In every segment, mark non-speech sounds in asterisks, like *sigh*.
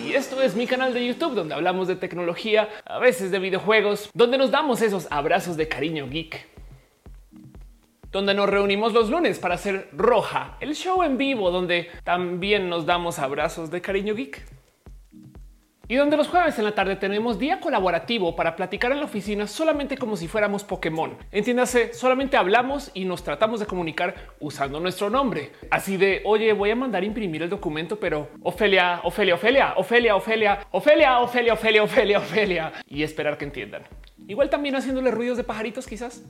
y esto es mi canal de YouTube donde hablamos de tecnología, a veces de videojuegos, donde nos damos esos abrazos de cariño geek. Donde nos reunimos los lunes para hacer Roja, el show en vivo donde también nos damos abrazos de cariño geek y donde los jueves en la tarde tenemos día colaborativo para platicar en la oficina solamente como si fuéramos Pokémon. Entiéndase, solamente hablamos y nos tratamos de comunicar usando nuestro nombre. Así de, oye, voy a mandar imprimir el documento, pero Ofelia, Ofelia, Ofelia, Ofelia, Ofelia, Ofelia, Ofelia, Ofelia, Ofelia, Ofelia, y esperar que entiendan. Igual también haciéndole ruidos de pajaritos quizás.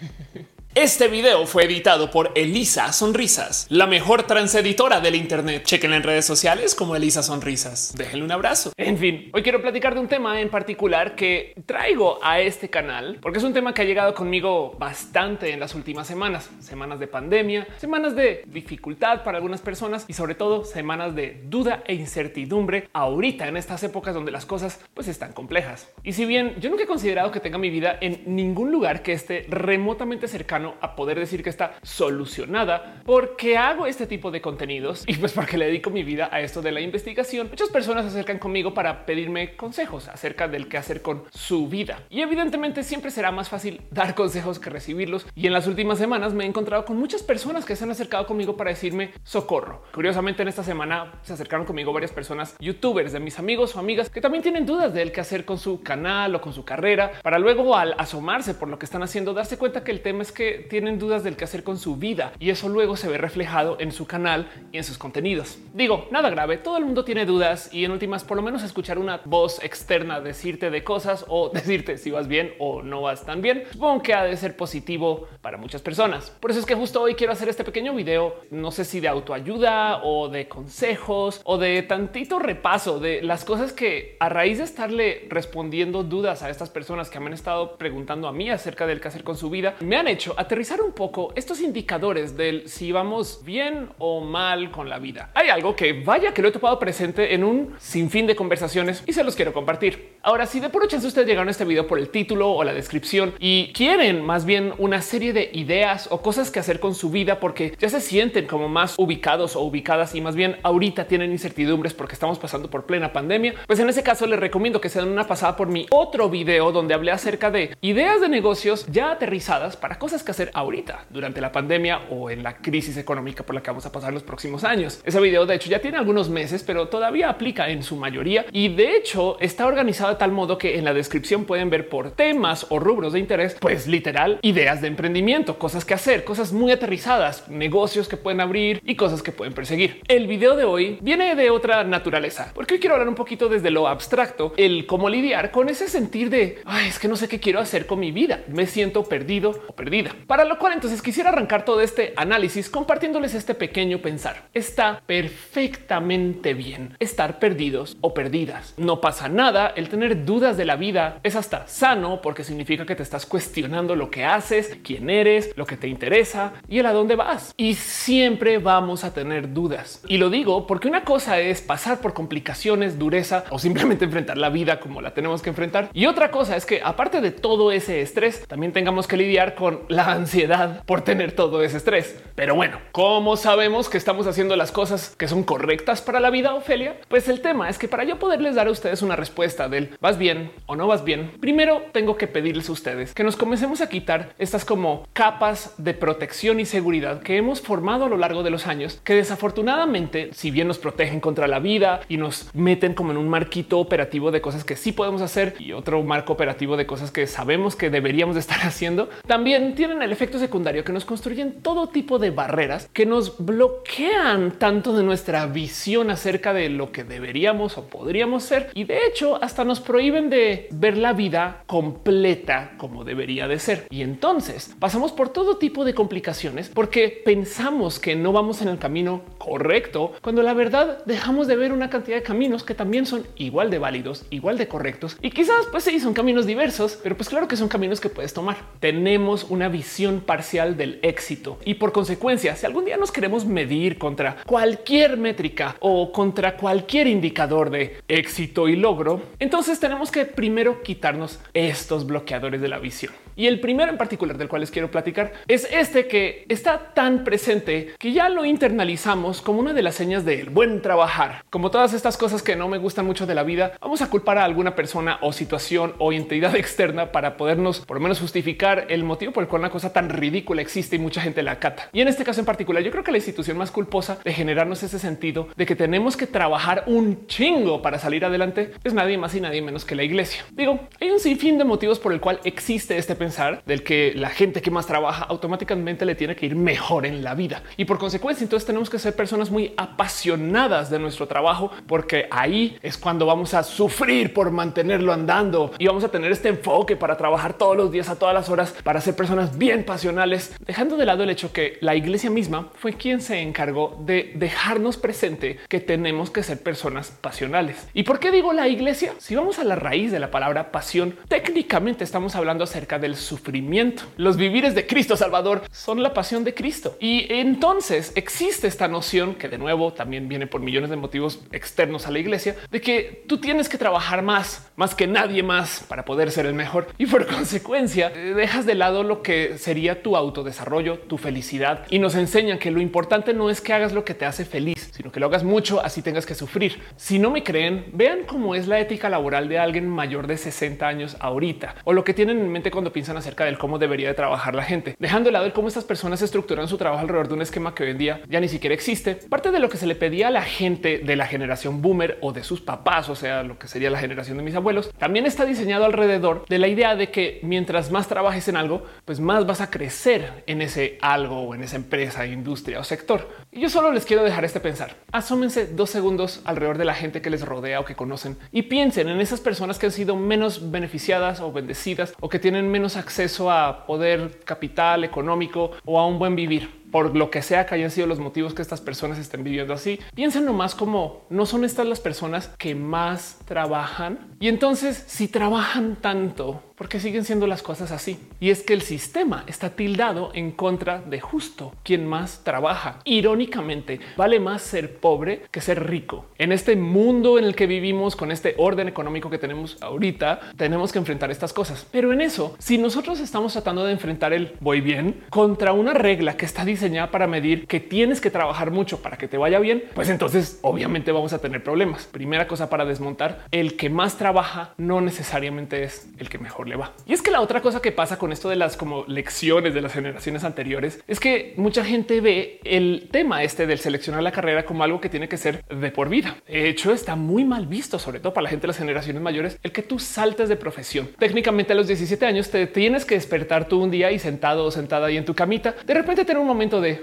*laughs* Este video fue editado por Elisa Sonrisas, la mejor transeditora del Internet. Chequen en redes sociales como Elisa Sonrisas. Déjenle un abrazo. En fin, hoy quiero platicar de un tema en particular que traigo a este canal porque es un tema que ha llegado conmigo bastante en las últimas semanas, semanas de pandemia, semanas de dificultad para algunas personas y sobre todo semanas de duda e incertidumbre ahorita en estas épocas donde las cosas pues están complejas. Y si bien yo nunca he considerado que tenga mi vida en ningún lugar que esté remotamente cercano a poder decir que está solucionada porque hago este tipo de contenidos y pues porque le dedico mi vida a esto de la investigación. Muchas personas se acercan conmigo para pedirme consejos acerca del qué hacer con su vida y evidentemente siempre será más fácil dar consejos que recibirlos. Y en las últimas semanas me he encontrado con muchas personas que se han acercado conmigo para decirme socorro. Curiosamente en esta semana se acercaron conmigo varias personas youtubers de mis amigos o amigas que también tienen dudas del qué hacer con su canal o con su carrera para luego al asomarse por lo que están haciendo darse cuenta que el tema es que tienen dudas del qué hacer con su vida y eso luego se ve reflejado en su canal y en sus contenidos. Digo, nada grave, todo el mundo tiene dudas y en últimas por lo menos escuchar una voz externa decirte de cosas o *laughs* decirte si vas bien o no vas tan bien, supongo que ha de ser positivo para muchas personas. Por eso es que justo hoy quiero hacer este pequeño video, no sé si de autoayuda o de consejos o de tantito repaso de las cosas que a raíz de estarle respondiendo dudas a estas personas que me han estado preguntando a mí acerca del qué hacer con su vida, me han hecho aterrizar un poco estos indicadores del si vamos bien o mal con la vida. Hay algo que vaya que lo he topado presente en un sinfín de conversaciones y se los quiero compartir. Ahora, si de puro chance ustedes llegaron a este video por el título o la descripción y quieren más bien una serie de ideas o cosas que hacer con su vida porque ya se sienten como más ubicados o ubicadas y más bien ahorita tienen incertidumbres porque estamos pasando por plena pandemia, pues en ese caso les recomiendo que se den una pasada por mi otro video donde hablé acerca de ideas de negocios ya aterrizadas para cosas que hacer ahorita durante la pandemia o en la crisis económica por la que vamos a pasar los próximos años. Ese video de hecho ya tiene algunos meses, pero todavía aplica en su mayoría y de hecho está organizado de tal modo que en la descripción pueden ver por temas o rubros de interés, pues literal ideas de emprendimiento, cosas que hacer, cosas muy aterrizadas, negocios que pueden abrir y cosas que pueden perseguir. El video de hoy viene de otra naturaleza, porque hoy quiero hablar un poquito desde lo abstracto, el cómo lidiar con ese sentir de es que no sé qué quiero hacer con mi vida, me siento perdido o perdida. Para lo cual entonces quisiera arrancar todo este análisis compartiéndoles este pequeño pensar. Está perfectamente bien estar perdidos o perdidas. No pasa nada. El tener dudas de la vida es hasta sano porque significa que te estás cuestionando lo que haces, quién eres, lo que te interesa y el a dónde vas. Y siempre vamos a tener dudas. Y lo digo porque una cosa es pasar por complicaciones, dureza o simplemente *laughs* enfrentar la vida como la tenemos que enfrentar. Y otra cosa es que aparte de todo ese estrés, también tengamos que lidiar con la ansiedad por tener todo ese estrés. Pero bueno, ¿cómo sabemos que estamos haciendo las cosas que son correctas para la vida, Ofelia? Pues el tema es que para yo poderles dar a ustedes una respuesta del vas bien o no vas bien, primero tengo que pedirles a ustedes que nos comencemos a quitar estas como capas de protección y seguridad que hemos formado a lo largo de los años, que desafortunadamente, si bien nos protegen contra la vida y nos meten como en un marquito operativo de cosas que sí podemos hacer y otro marco operativo de cosas que sabemos que deberíamos de estar *laughs* haciendo, también tienen el efecto secundario que nos construyen todo tipo de barreras que nos bloquean tanto de nuestra visión acerca de lo que deberíamos o podríamos ser y de hecho hasta nos prohíben de ver la vida completa como debería de ser. Y entonces pasamos por todo tipo de complicaciones porque pensamos que no vamos en el camino correcto cuando la verdad dejamos de ver una cantidad de caminos que también son igual de válidos, igual de correctos y quizás pues sí son caminos diversos, pero pues claro que son caminos que puedes tomar. Tenemos una visión parcial del éxito y por consecuencia, si algún día nos queremos medir contra cualquier métrica o contra cualquier indicador de éxito y logro, entonces tenemos que primero quitarnos estos bloqueadores de la visión. Y el primero en particular del cual les quiero platicar es este que está tan presente que ya lo internalizamos como una de las señas del buen trabajar. Como todas estas cosas que no me gustan mucho de la vida, vamos a culpar a alguna persona o situación o entidad *laughs* externa para podernos por lo menos justificar el motivo por el cual una cosa tan ridícula existe y mucha gente la acata. Y en este caso en particular, yo creo que la institución más culposa de generarnos ese sentido de que tenemos que trabajar un chingo para salir adelante es nadie más y nadie menos que la iglesia. Digo, hay un sinfín de motivos por el cual existe este pensar del que la gente que más trabaja automáticamente le tiene que ir mejor en la vida. Y por consecuencia, entonces tenemos que ser personas muy apasionadas de nuestro trabajo, porque ahí es cuando vamos a sufrir por mantenerlo andando y vamos a tener este enfoque para trabajar todos los días a todas las horas para ser personas bien pasionales, dejando de lado el hecho que la iglesia misma fue quien se encargó de dejarnos presente que tenemos que ser personas pasionales. ¿Y por qué digo la iglesia? Si vamos a la raíz de la palabra pasión, técnicamente estamos hablando acerca del sufrimiento. Los vivires de Cristo Salvador son la pasión de Cristo. Y entonces existe esta noción que de nuevo también viene por millones de motivos externos a la iglesia, de que tú tienes que trabajar más, más que nadie más para poder ser el mejor. Y por *laughs* consecuencia, dejas de lado lo que sería tu autodesarrollo, tu felicidad y nos enseñan que lo importante no es que hagas lo que te hace feliz, sino que lo hagas mucho así tengas que sufrir. Si no me creen, vean cómo es la ética laboral de alguien mayor de 60 años ahorita o lo que tienen en mente cuando piensan acerca del cómo debería de trabajar la gente, dejando de lado el cómo estas personas estructuran su trabajo alrededor de un esquema que hoy en día ya ni siquiera existe. Parte de lo que se le pedía a la gente de la generación boomer o de sus papás, o sea, lo que sería la generación de mis abuelos, también está diseñado alrededor de la idea de que mientras más trabajes en algo, pues más vas a crecer en ese algo o en esa empresa, industria o sector. Y yo solo les quiero dejar este pensar. Asómense dos segundos alrededor de la gente que les rodea o que conocen y piensen en esas personas que han sido menos beneficiadas o bendecidas o que tienen menos acceso a poder capital económico o a un buen vivir por lo que sea que hayan sido los motivos que estas personas estén viviendo así. Piensen nomás como no son estas las personas que más trabajan. Y entonces, si trabajan tanto, porque siguen siendo las cosas así. Y es que el sistema está tildado en contra de justo quien más trabaja. Irónicamente, vale más ser pobre que ser rico. En este mundo en el que vivimos, con este orden económico que tenemos ahorita, tenemos que enfrentar estas cosas. Pero en eso, si nosotros estamos tratando de enfrentar el voy bien contra una regla que está diseñada para medir que tienes que trabajar mucho para que te vaya bien, pues entonces obviamente vamos a tener problemas. Primera cosa para desmontar, el que más trabaja no necesariamente es el que mejor le va. Y es que la otra cosa que pasa con esto de las como lecciones de las generaciones anteriores es que mucha gente ve el tema este del seleccionar la carrera como algo que tiene que ser de por vida. De hecho, está muy mal visto, sobre todo para la gente de las generaciones mayores, el que tú saltes de profesión. Técnicamente a los 17 años te tienes que despertar tú un día y sentado o sentada ahí en tu camita, de repente tener un momento de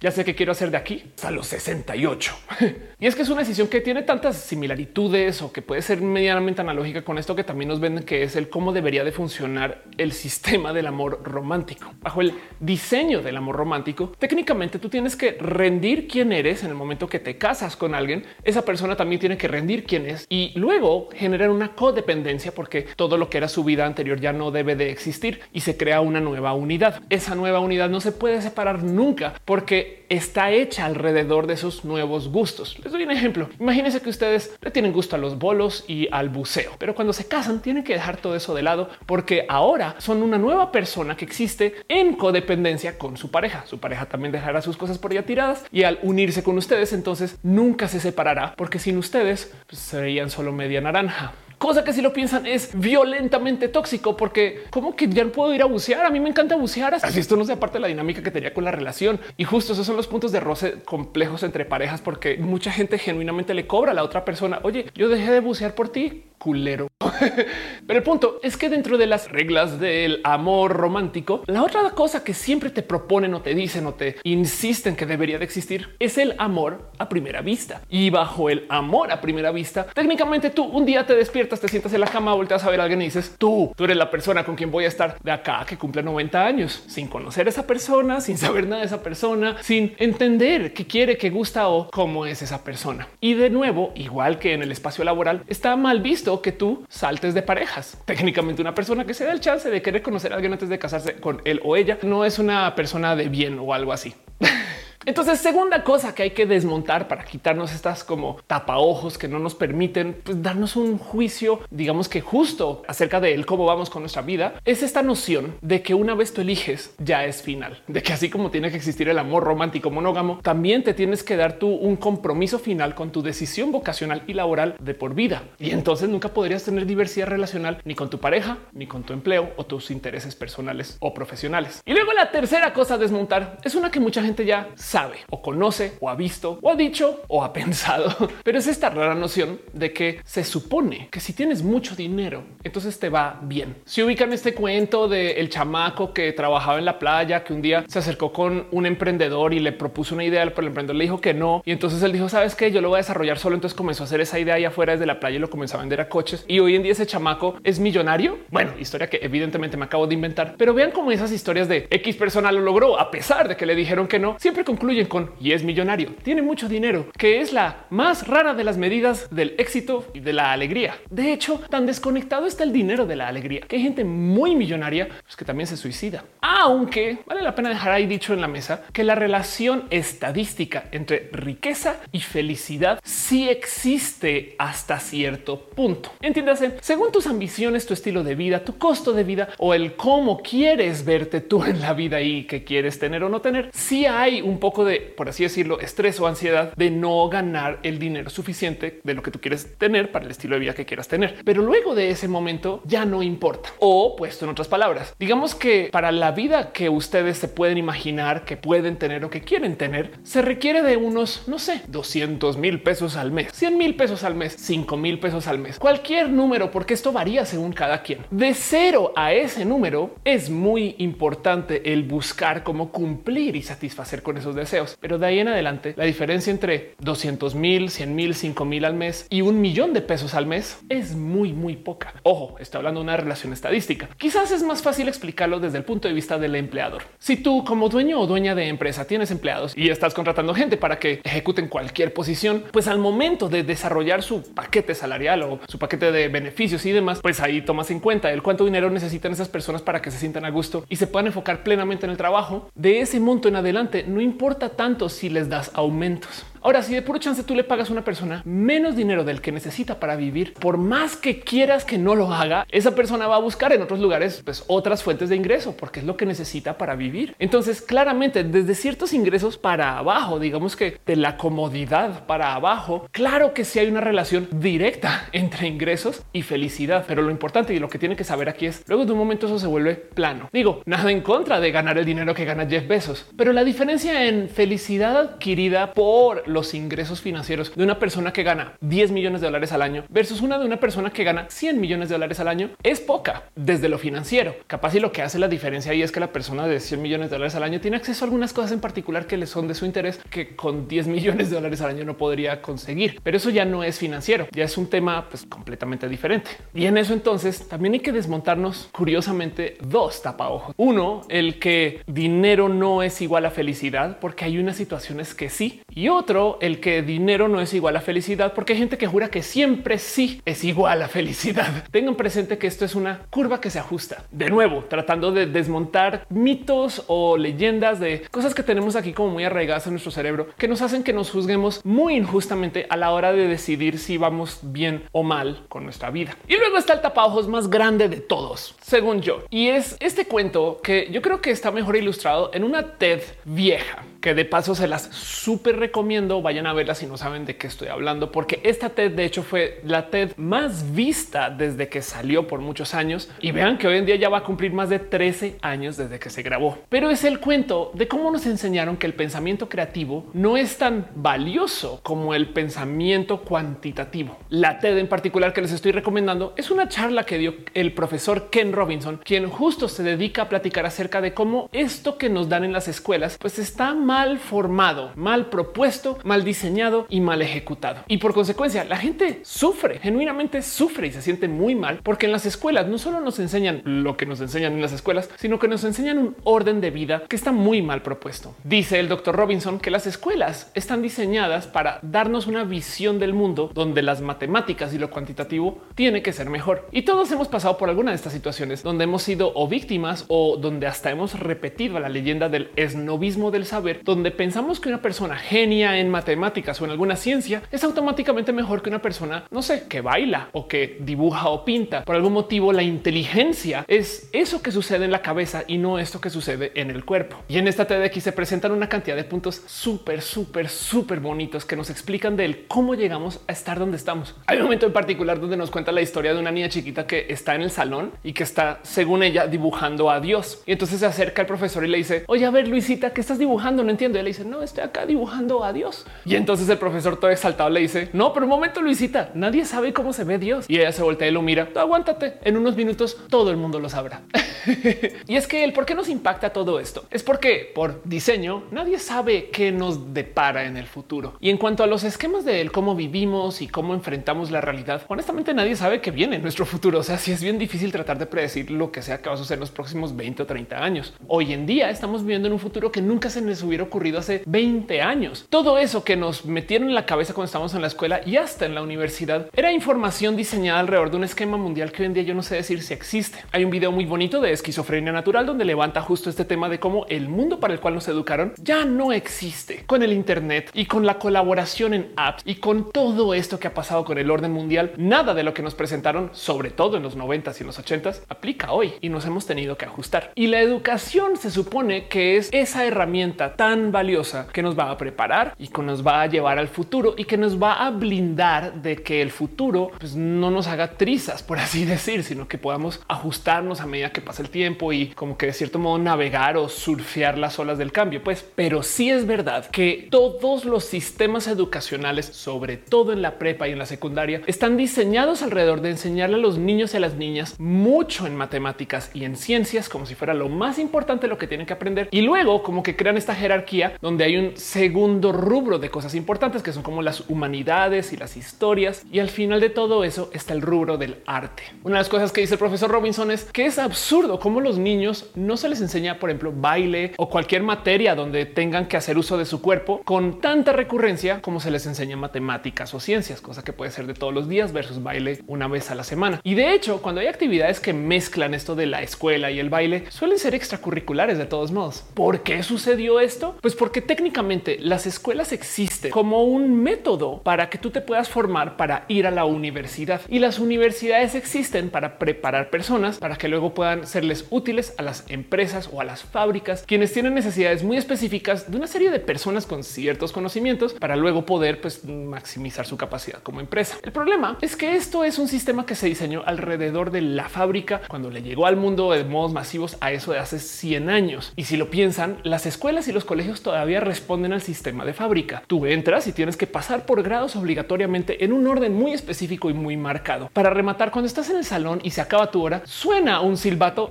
ya sé qué quiero hacer de aquí hasta los 68. *laughs* y es que es una decisión que tiene tantas similitudes o que puede ser medianamente analógica con esto que también nos venden que es el cómo debería de funcionar el sistema del amor romántico. Bajo el diseño del amor romántico, técnicamente tú tienes que rendir quién eres en el momento que te casas con alguien. Esa persona también tiene que rendir quién es y luego generar una codependencia porque todo lo que era su vida anterior ya no debe de existir y se crea una nueva unidad. Esa nueva unidad no se puede separar nunca porque está hecha alrededor de esos nuevos gustos. Les doy un ejemplo. Imagínense que ustedes le tienen gusto a los bolos y al buceo, pero cuando se casan tienen que dejar todo eso de lado porque ahora son una nueva persona que existe en codependencia con su pareja. Su pareja también dejará sus cosas por allá tiradas y al unirse con ustedes, entonces nunca se separará porque sin ustedes pues, serían solo media naranja cosa que si lo piensan es violentamente tóxico, porque como que ya no puedo ir a bucear. A mí me encanta bucear. Así esto no sea parte de la dinámica que tenía con la relación. Y justo esos son los puntos de roce complejos entre parejas, porque mucha gente genuinamente le cobra a la otra persona. Oye, yo dejé de bucear por ti culero. *laughs* Pero el punto es que dentro de las reglas del amor romántico, la otra cosa que siempre te proponen o te dicen o te insisten que debería de existir es el amor a primera vista. Y bajo el amor a primera vista, técnicamente tú un día te despiertas, te sientas en la cama, volteas a ver a alguien y dices tú, tú eres la persona con quien voy a estar de acá que cumple 90 años sin conocer a esa persona, sin saber nada de esa persona, sin entender qué quiere, qué gusta o cómo es esa persona. Y de nuevo, igual que en el espacio laboral, está mal visto que tú saltes de parejas. Técnicamente una persona que se da el chance de querer conocer a alguien antes de casarse con él o ella no es una persona de bien o algo así. *laughs* Entonces, segunda cosa que hay que desmontar para quitarnos estas como tapaojos que no nos permiten pues, darnos un juicio, digamos que justo acerca de él, cómo vamos con nuestra vida, es esta noción de que una vez tú eliges ya es final, de que así como tiene que existir el amor romántico monógamo, también te tienes que dar tú un compromiso final con tu decisión vocacional y laboral de por vida. Y entonces nunca podrías tener diversidad relacional ni con tu pareja, ni con tu empleo o tus intereses personales o profesionales. Y luego la tercera cosa a desmontar es una que mucha gente ya sabe o conoce o ha visto o ha dicho o ha *laughs* pensado, pero es esta rara noción de que se supone que si tienes mucho dinero, entonces te va bien. Si ubican este cuento de el chamaco que trabajaba en la playa, que un día se acercó con un emprendedor y le propuso una idea, pero el emprendedor le dijo que no. Y entonces él dijo, sabes que yo lo voy a desarrollar solo. Entonces comenzó a hacer esa idea ahí afuera desde la playa y lo comenzó a vender a coches. Y hoy en día ese chamaco es millonario. Bueno, historia que evidentemente me acabo de inventar, pero vean cómo esas historias de X persona lo logró a pesar de que le dijeron que no, siempre concluyen con y es millonario, tiene mucho dinero, que es la más rara de las medidas del éxito y de la alegría. De hecho, tan desconectado está el dinero de la alegría que hay gente muy millonaria pues, que también se suicida. Aunque vale la pena dejar ahí dicho en la mesa que la relación estadística entre riqueza y felicidad sí existe hasta cierto punto. Entiéndase, según tus ambiciones, tu estilo de vida, tu costo de vida o el cómo quieres verte tú en la vida y que quieres tener o no tener, si hay un poco de, por así decirlo, estrés o ansiedad de no ganar el dinero suficiente de lo que tú quieres tener para el estilo de vida que quieras tener. Pero luego de ese momento ya no importa. O puesto en otras palabras, digamos que para la vida que ustedes se pueden imaginar que pueden tener o que quieren tener, se requiere de unos, no sé, 200 mil pesos al mes, 100 mil pesos al mes, 5 mil pesos al mes, cualquier número, porque esto varía según cada quien. De cero a ese número es muy importante el buscar cómo cumplir y satisfacer con esos deseos. Pero de ahí en adelante, la diferencia entre 200 mil, 100 mil, 5 mil al mes y un millón de pesos al mes es muy, muy poca. Ojo, estoy hablando de una relación estadística. Quizás es más fácil explicarlo desde el punto de vista del empleador. Si tú como dueño o dueña de empresa tienes empleados y estás contratando gente para que ejecuten cualquier posición, pues al momento de desarrollar su paquete salarial o su paquete de beneficios y demás, pues ahí tomas en cuenta el cuánto dinero necesitan esas personas para que se sientan a gusto y se puedan enfocar plenamente en el trabajo. De ese monto en adelante, no importa tanto si les das aumentos. Ahora, si de puro chance tú le pagas a una persona menos dinero del que necesita para vivir, por más que quieras que no lo haga, esa persona va a buscar en otros lugares pues, otras fuentes de ingreso porque es lo que necesita para vivir. Entonces, claramente, desde ciertos ingresos para abajo, digamos que de la comodidad para abajo, claro que sí hay una relación directa *laughs* entre ingresos y felicidad. Pero lo importante y lo que tiene que saber aquí es luego de un momento eso se vuelve plano. Digo, nada en contra de ganar el dinero que gana Jeff Bezos, pero la diferencia en felicidad adquirida por los ingresos financieros de una persona que gana 10 millones de dólares al año versus una de una persona que gana 100 millones de dólares al año es poca desde lo financiero. Capaz y lo que hace la diferencia ahí es que la persona de 100 millones de dólares al año tiene acceso a algunas cosas en particular que le son de su interés que con 10 millones de dólares al año no podría conseguir. Pero eso ya no es financiero, ya es un tema pues, completamente diferente. Y en eso entonces también hay que desmontarnos curiosamente dos tapaojos. Uno, el que dinero no es igual a felicidad porque hay unas situaciones que sí y otro el que dinero no es igual a felicidad, porque hay gente que jura que siempre sí es igual a felicidad. *laughs* Tengan presente que esto es una curva que se ajusta. De nuevo, tratando de desmontar mitos o leyendas de cosas que tenemos aquí como muy arraigadas en nuestro cerebro, que nos hacen que nos juzguemos muy injustamente a la hora de decidir si vamos bien o mal con nuestra vida. Y luego está el tapaojos más grande de todos, según yo. Y es este cuento que yo creo que está mejor ilustrado en una TED vieja que de paso se las súper recomiendo. Vayan a verla si no saben de qué estoy hablando, porque esta TED de hecho fue la TED más vista desde que salió por muchos años y vean que hoy en día ya va a cumplir más de 13 años desde que se grabó. Pero es el cuento de cómo nos enseñaron que el pensamiento creativo no es tan valioso como el pensamiento cuantitativo. La TED en particular que les estoy recomendando es una charla que dio el profesor Ken Robinson, quien justo se dedica a platicar acerca de cómo esto que nos dan en las escuelas pues está mal formado, mal propuesto mal diseñado y mal ejecutado. Y por consecuencia, la gente sufre, genuinamente sufre y se siente muy mal porque en las escuelas no solo nos enseñan lo que nos enseñan en las escuelas, sino que nos enseñan un orden de vida que está muy mal propuesto. Dice el doctor Robinson que las escuelas están diseñadas para darnos una visión del mundo donde las matemáticas y lo cuantitativo tiene que ser mejor. Y todos hemos pasado por alguna de estas situaciones donde hemos sido o víctimas o donde hasta hemos repetido la leyenda del esnovismo del saber, donde pensamos que una persona genia en matemáticas o en alguna ciencia es automáticamente mejor que una persona, no sé, que baila o que dibuja o pinta. Por algún motivo, la inteligencia es eso que sucede en la cabeza y no esto que sucede en el cuerpo. Y en esta TEDx se presentan una cantidad de puntos súper, súper, súper bonitos que nos explican del cómo llegamos a estar donde estamos. Hay un momento en particular donde nos cuenta la historia de una niña chiquita que está en el salón y que está, según ella, dibujando a Dios. Y entonces se acerca al profesor y le dice, oye, a ver, Luisita, ¿qué estás dibujando? No entiendo. Y le dice, no, estoy acá dibujando a Dios. Y entonces el profesor todo exaltado le dice, no, pero un momento, Luisita, nadie sabe cómo se ve Dios. Y ella se voltea y lo mira, aguántate, en unos minutos todo el mundo lo sabrá. *laughs* y es que el por qué nos impacta todo esto es porque por diseño nadie sabe qué nos depara en el futuro. Y en cuanto a los esquemas de cómo vivimos y cómo enfrentamos la realidad, honestamente nadie sabe qué viene en nuestro futuro. O sea, si es bien difícil tratar de predecir lo que sea que va a suceder en los próximos 20 o 30 años. Hoy en día estamos viviendo en un futuro que nunca se nos hubiera ocurrido hace 20 años. Todo eso que nos metieron en la cabeza cuando estábamos en la escuela y hasta en la universidad era información diseñada alrededor de un esquema mundial que hoy en día yo no sé decir si existe. Hay un video muy bonito de esquizofrenia natural donde levanta justo este tema de cómo el mundo para el cual nos educaron ya no existe con el Internet y con la colaboración en apps y con todo esto que ha pasado con el orden mundial. Nada de lo que nos presentaron, sobre todo en los 90 y los 80 aplica hoy y nos hemos tenido que ajustar. Y la educación se supone que es esa herramienta tan valiosa que nos va a preparar y nos va a llevar al futuro y que nos va a blindar de que el futuro pues, no nos haga trizas, por así *laughs* decir, sino que podamos ajustarnos a medida que pasa el tiempo y como que de cierto modo navegar o surfear las olas del cambio. Pues, pero sí es verdad que todos los sistemas educacionales, sobre todo en la prepa y en la secundaria, están diseñados alrededor de enseñarle a los niños y a las niñas mucho en matemáticas y en ciencias como si fuera lo más importante lo que tienen que aprender. Y luego como que crean esta jerarquía donde hay un segundo rubro de cosas importantes que son como las humanidades y las historias. Y al final de todo eso está el rubro del arte. Una de las cosas que dice el profesor Robinson es que es absurdo cómo los niños no se les enseña, por ejemplo, baile o cualquier materia donde tengan que hacer uso de su cuerpo con tanta recurrencia como se les enseña matemáticas o ciencias, cosa que puede ser de todos los días versus baile una vez a la semana. Y de hecho, cuando hay actividades que mezclan esto de la escuela y el baile, suelen ser extracurriculares de todos modos. ¿Por qué sucedió esto? Pues porque técnicamente las escuelas existen como un método para que tú te puedas formar para ir a la universidad y las universidades existen para preparar personas para que luego puedan serles útiles a las empresas o a las fábricas, quienes tienen necesidades muy específicas de una serie de personas con ciertos conocimientos para luego poder pues, maximizar su capacidad como empresa. El problema es que esto es un sistema que se diseñó alrededor de la fábrica cuando le llegó al mundo de modos masivos a eso de hace 100 años. Y si lo piensan, las escuelas y los colegios todavía responden al sistema de fábrica. Tú entras y tienes que pasar por grados obligatoriamente en un orden muy específico y muy marcado. Para rematar, cuando estás en el salón y se acaba tu hora, suena un silbato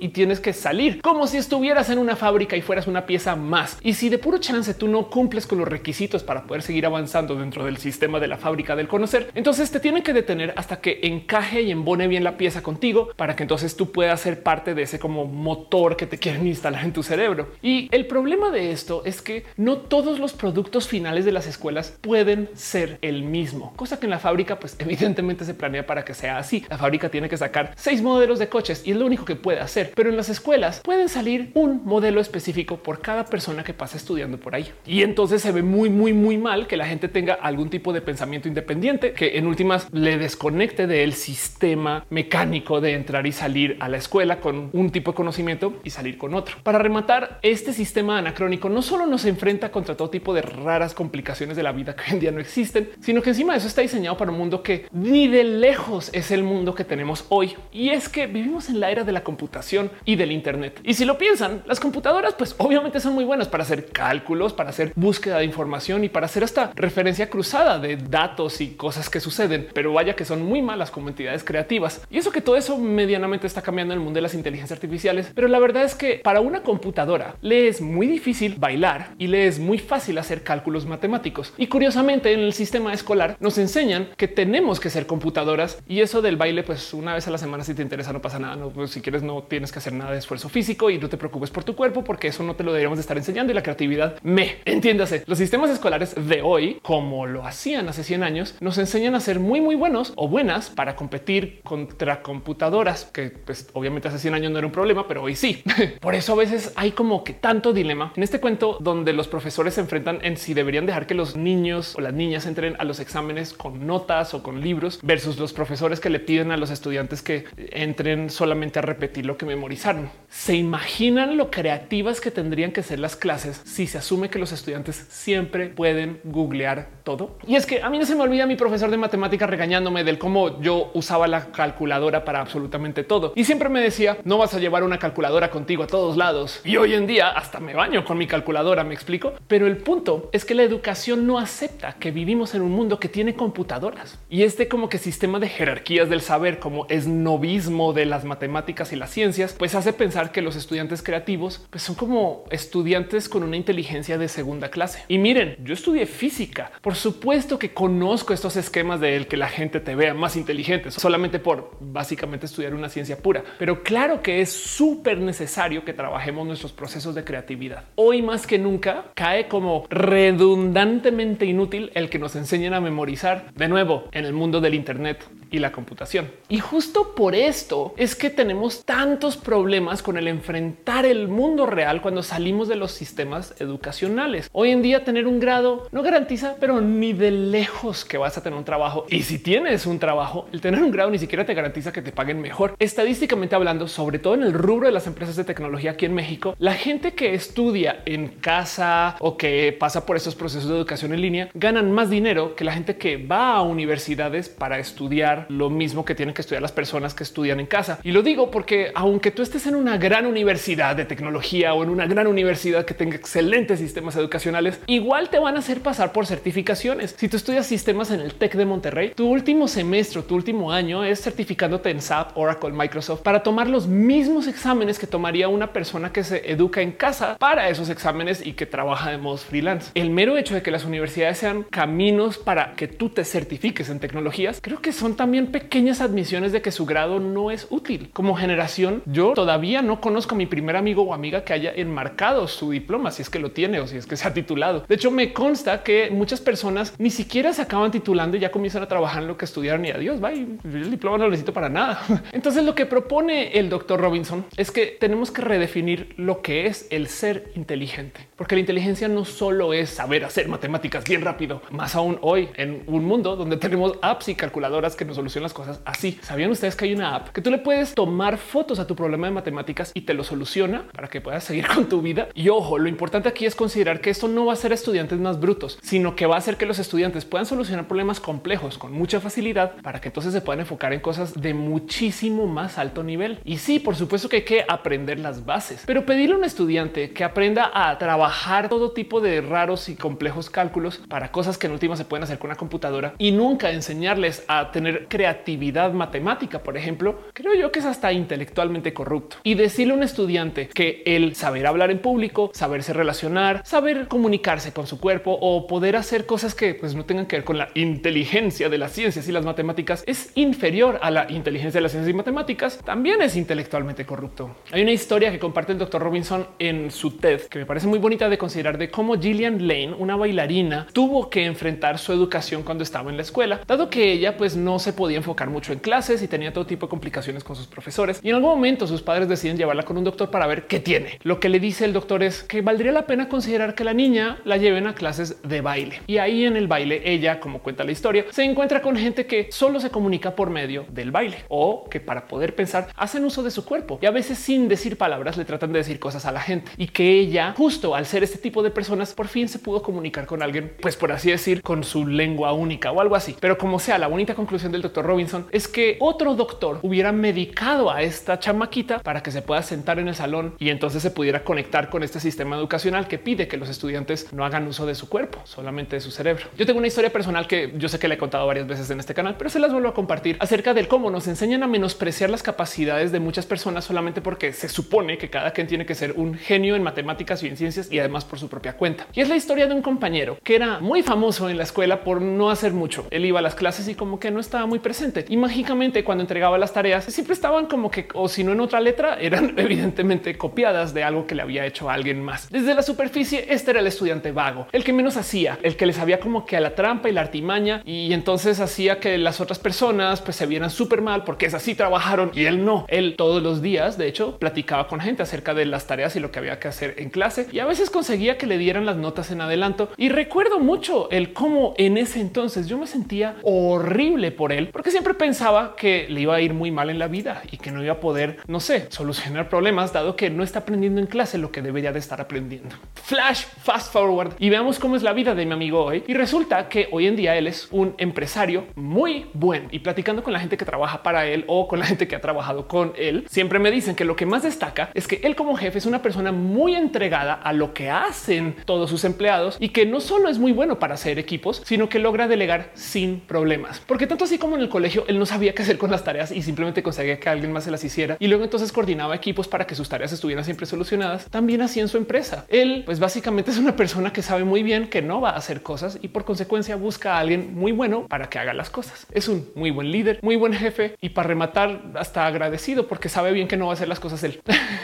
y tienes que salir como si estuvieras en una fábrica y fueras una pieza más. Y si de puro chance tú no cumples con los requisitos para poder seguir avanzando dentro del sistema de la fábrica del conocer, entonces te tienen que detener hasta que encaje y embone bien la pieza contigo para que entonces tú puedas ser parte de ese como motor que te quieren instalar en tu cerebro. Y el problema de esto es que no todos los productos finales de las escuelas pueden ser el mismo, cosa que en la fábrica pues *laughs* evidentemente se planea para que sea así. La fábrica tiene que sacar seis modelos de coches y es lo único que puede hacer, pero en las escuelas pueden salir un modelo específico por cada persona que pasa estudiando por ahí. Y entonces se ve muy, muy, muy mal que la gente tenga algún tipo de pensamiento independiente que en últimas le desconecte del sistema mecánico de entrar y salir a la escuela con un tipo de conocimiento y salir con otro. Para rematar, este sistema anacrónico no solo nos enfrenta contra todo tipo de raras complicaciones de la vida que hoy en día no existen, sino que encima de eso está diseñado para un mundo que ni de lejos es el mundo que tenemos hoy. Y es que vivimos en la era de la computación y del Internet. Y si lo piensan, las computadoras pues obviamente son muy buenas para hacer cálculos, para hacer búsqueda de información y para hacer esta referencia cruzada de datos y cosas que suceden, pero vaya que son muy malas como entidades creativas. Y eso que todo eso medianamente está cambiando en el mundo de las inteligencias artificiales, pero la verdad es que para una computadora le es muy difícil bailar y le es muy fácil hacer cálculos cálculos matemáticos. Y curiosamente en el sistema escolar nos enseñan que tenemos que ser computadoras y eso del baile, pues una vez a la semana si te interesa no pasa nada. No, pues, si quieres no tienes que hacer nada de esfuerzo físico y no te preocupes por tu cuerpo porque eso no te lo deberíamos de estar enseñando y la creatividad me entiéndase. Los sistemas escolares de hoy, como lo hacían hace 100 años, nos enseñan a ser muy muy buenos o buenas para competir contra computadoras que pues obviamente hace 100 años no era un problema, pero hoy sí. *laughs* por eso a veces hay como que tanto dilema en este cuento donde los profesores se enfrentan en si deberían dejar que los niños o las niñas entren a los exámenes con notas o con libros versus los profesores que le piden a los estudiantes que entren solamente a repetir lo que memorizaron. Se imaginan lo creativas que tendrían que ser las clases si se asume que los estudiantes siempre pueden googlear todo. Y es que a mí no se me olvida mi profesor de matemáticas regañándome del cómo yo usaba la calculadora para absolutamente todo. Y siempre me decía, no vas a llevar una calculadora contigo a todos lados. Y hoy en día hasta me baño con mi calculadora, me explico. Pero el punto es que la educación no acepta que vivimos en un mundo que tiene computadoras. Y este como que sistema de jerarquías del saber, como es novismo de las matemáticas y las ciencias, pues hace pensar que los estudiantes creativos pues son como estudiantes con una inteligencia de segunda clase. Y miren, yo estudié física. Por supuesto que conozco estos esquemas de el que la gente te vea más inteligente solamente por básicamente estudiar una ciencia pura. Pero claro que es súper necesario que trabajemos nuestros procesos de creatividad. Hoy más que nunca cae como redundantemente inútil el que nos enseñen a memorizar de nuevo en el mundo del Internet y la computación. Y justo por esto es que tenemos tantos problemas con el enfrentar el mundo real cuando salimos de los sistemas educacionales. Hoy en día tener un grado no garantiza, pero ni de lejos que vas a tener un trabajo. Y si tienes un trabajo, el tener un grado ni siquiera te garantiza que te paguen mejor. Estadísticamente hablando, sobre todo en el rubro de las empresas de tecnología aquí en México, la gente que estudia en casa o que pasa por esos procesos de educación en línea ganan más dinero que la gente que va a universidades para estudiar lo mismo que tienen que estudiar las personas que estudian en casa. Y lo digo porque aunque tú estés en una gran universidad de tecnología o en una gran universidad que tenga excelentes sistemas educacionales, igual te van a hacer pasar por certificaciones. Si tú estudias sistemas en el TEC de Monterrey, tu último semestre, tu último año es certificándote en SAP, Oracle, Microsoft para tomar los mismos exámenes que tomaría una persona que se educa en casa para esos exámenes y que trabaja de modo freelance. El mero hecho de que las universidades sean caminos para que tú te certifiques en tecnologías, creo que son también pequeñas admisiones de que su grado no es útil. Como generación, yo todavía no conozco a mi primer amigo o amiga que haya enmarcado su diploma, si es que lo tiene o si es que se ha titulado. De hecho, me consta que muchas personas ni siquiera se acaban titulando y ya comienzan a trabajar en lo que estudiaron y adiós, va, el diploma no lo necesito para nada. *laughs* Entonces lo que propone el doctor Robinson es que tenemos que redefinir lo que es el ser inteligente, porque la inteligencia no solo es saber hacer matemáticas bien rápido, más aún hoy en un mundo donde tenemos apps y calculadoras que nos solucionan las cosas así. ¿Sabían ustedes que hay una app que tú le puedes tomar fotos a tu problema de matemáticas y te lo soluciona para que puedas seguir *laughs* con tu vida? Y ojo, lo importante aquí es considerar que esto no va a ser estudiantes más brutos, sino que va a hacer que los estudiantes puedan solucionar problemas complejos con mucha facilidad para que entonces se puedan enfocar en cosas de muchísimo más alto nivel. Y sí, por supuesto que hay que aprender las bases, pero pedirle a un estudiante que aprenda a trabajar todo tipo de raros y complejos cálculos para cosas que en última se pueden hacer con una computadora y nunca enseñarles a tener creatividad matemática, por ejemplo, creo yo que es hasta intelectualmente corrupto. Y decirle a un estudiante que el saber hablar en público, saberse relacionar, saber comunicarse con su cuerpo o poder hacer cosas que pues, no tengan que ver con la inteligencia de las ciencias y las matemáticas es inferior a la inteligencia de las ciencias y matemáticas, también es intelectualmente corrupto. Hay una historia que comparte el doctor Robinson en su TED que me parece muy bonita de considerar de cómo Gillian Lane, una bailarina, tuvo que enfrentar su educación cuando estaba en la escuela, dado que ella pues no se podía enfocar mucho en clases y tenía todo tipo de complicaciones con sus profesores. Y en algún momento sus padres deciden llevarla con un doctor para ver qué tiene. Lo que le dice el doctor es que valdría la pena considerar que la niña la lleven a clases de baile. Y ahí en el baile, ella, como cuenta la historia, se encuentra con gente que solo se comunica por medio del baile o que para poder pensar hacen uso de su cuerpo y a veces sin decir palabras le tratan de decir cosas a la gente y que ella justo al ser este tipo de personas por fin se pudo comunicar con alguien, pues por así decir, con su lengua única o algo así. Pero como sea, la bonita conclusión del doctor Robinson es que otro doctor hubiera medicado a esta chamaquita para que se pueda sentar en el salón y entonces se pudiera conectar con este sistema educacional que pide que los estudiantes no hagan uso de su cuerpo, solamente de su cerebro. Yo tengo una historia personal que yo sé que le he contado varias veces en este canal, pero se las vuelvo a compartir acerca del cómo nos enseñan a menospreciar las capacidades de muchas personas solamente porque se supone que cada quien tiene que ser un genio en matemáticas y en ciencias y además por su propia cuenta. Y es la historia de un compañero que era muy famoso en la escuela por no hacer mucho. Él iba a las clases y como que no estaba muy presente. Y mágicamente cuando entregaba las tareas siempre estaban como que, o si no en otra letra, *laughs* eran evidentemente copiadas de algo que le había hecho a alguien más. Desde la superficie, este era el estudiante vago, el que menos hacía, el que les había como que a la trampa y la artimaña y entonces hacía que las otras personas pues se vieran súper mal porque es así trabajaron y él no. Él todos los días, de hecho, platicaba con gente acerca de las tareas y lo que había que hacer en clase y a veces conseguía que le dieran las notas en adelanto. Y recuerdo mucho el cómo en ese entonces yo me sentía horrible por él porque siempre pensaba que le iba a ir muy mal en la vida y que no iba a poder, no sé, solucionar problemas dado que no está aprendiendo en clase lo que debería de estar aprendiendo. Flash fast forward y veamos cómo es la vida de mi amigo hoy. Y resulta que hoy en día él es un empresario muy bueno y platicando con la gente que trabaja para él o con la gente que ha trabajado con él, siempre me dicen que lo que más destaca es que él como jefe es una persona muy entregada a lo que hacen todos sus empleados y que no solo es muy bueno para hacer equipos, sino que logra delegar sin problemas. Porque tanto así como en el colegio, él no sabía qué hacer con las tareas y simplemente conseguía que alguien más se las hiciera y luego entonces coordinaba equipos para que sus tareas estuvieran siempre solucionadas. También así en su empresa. Él pues básicamente es una persona que sabe muy bien que no va a hacer cosas y por consecuencia busca a alguien muy bueno para que haga las cosas. Es un muy buen líder, muy buen jefe y para rematar hasta agradecido porque sabe bien que no va a hacer las cosas él.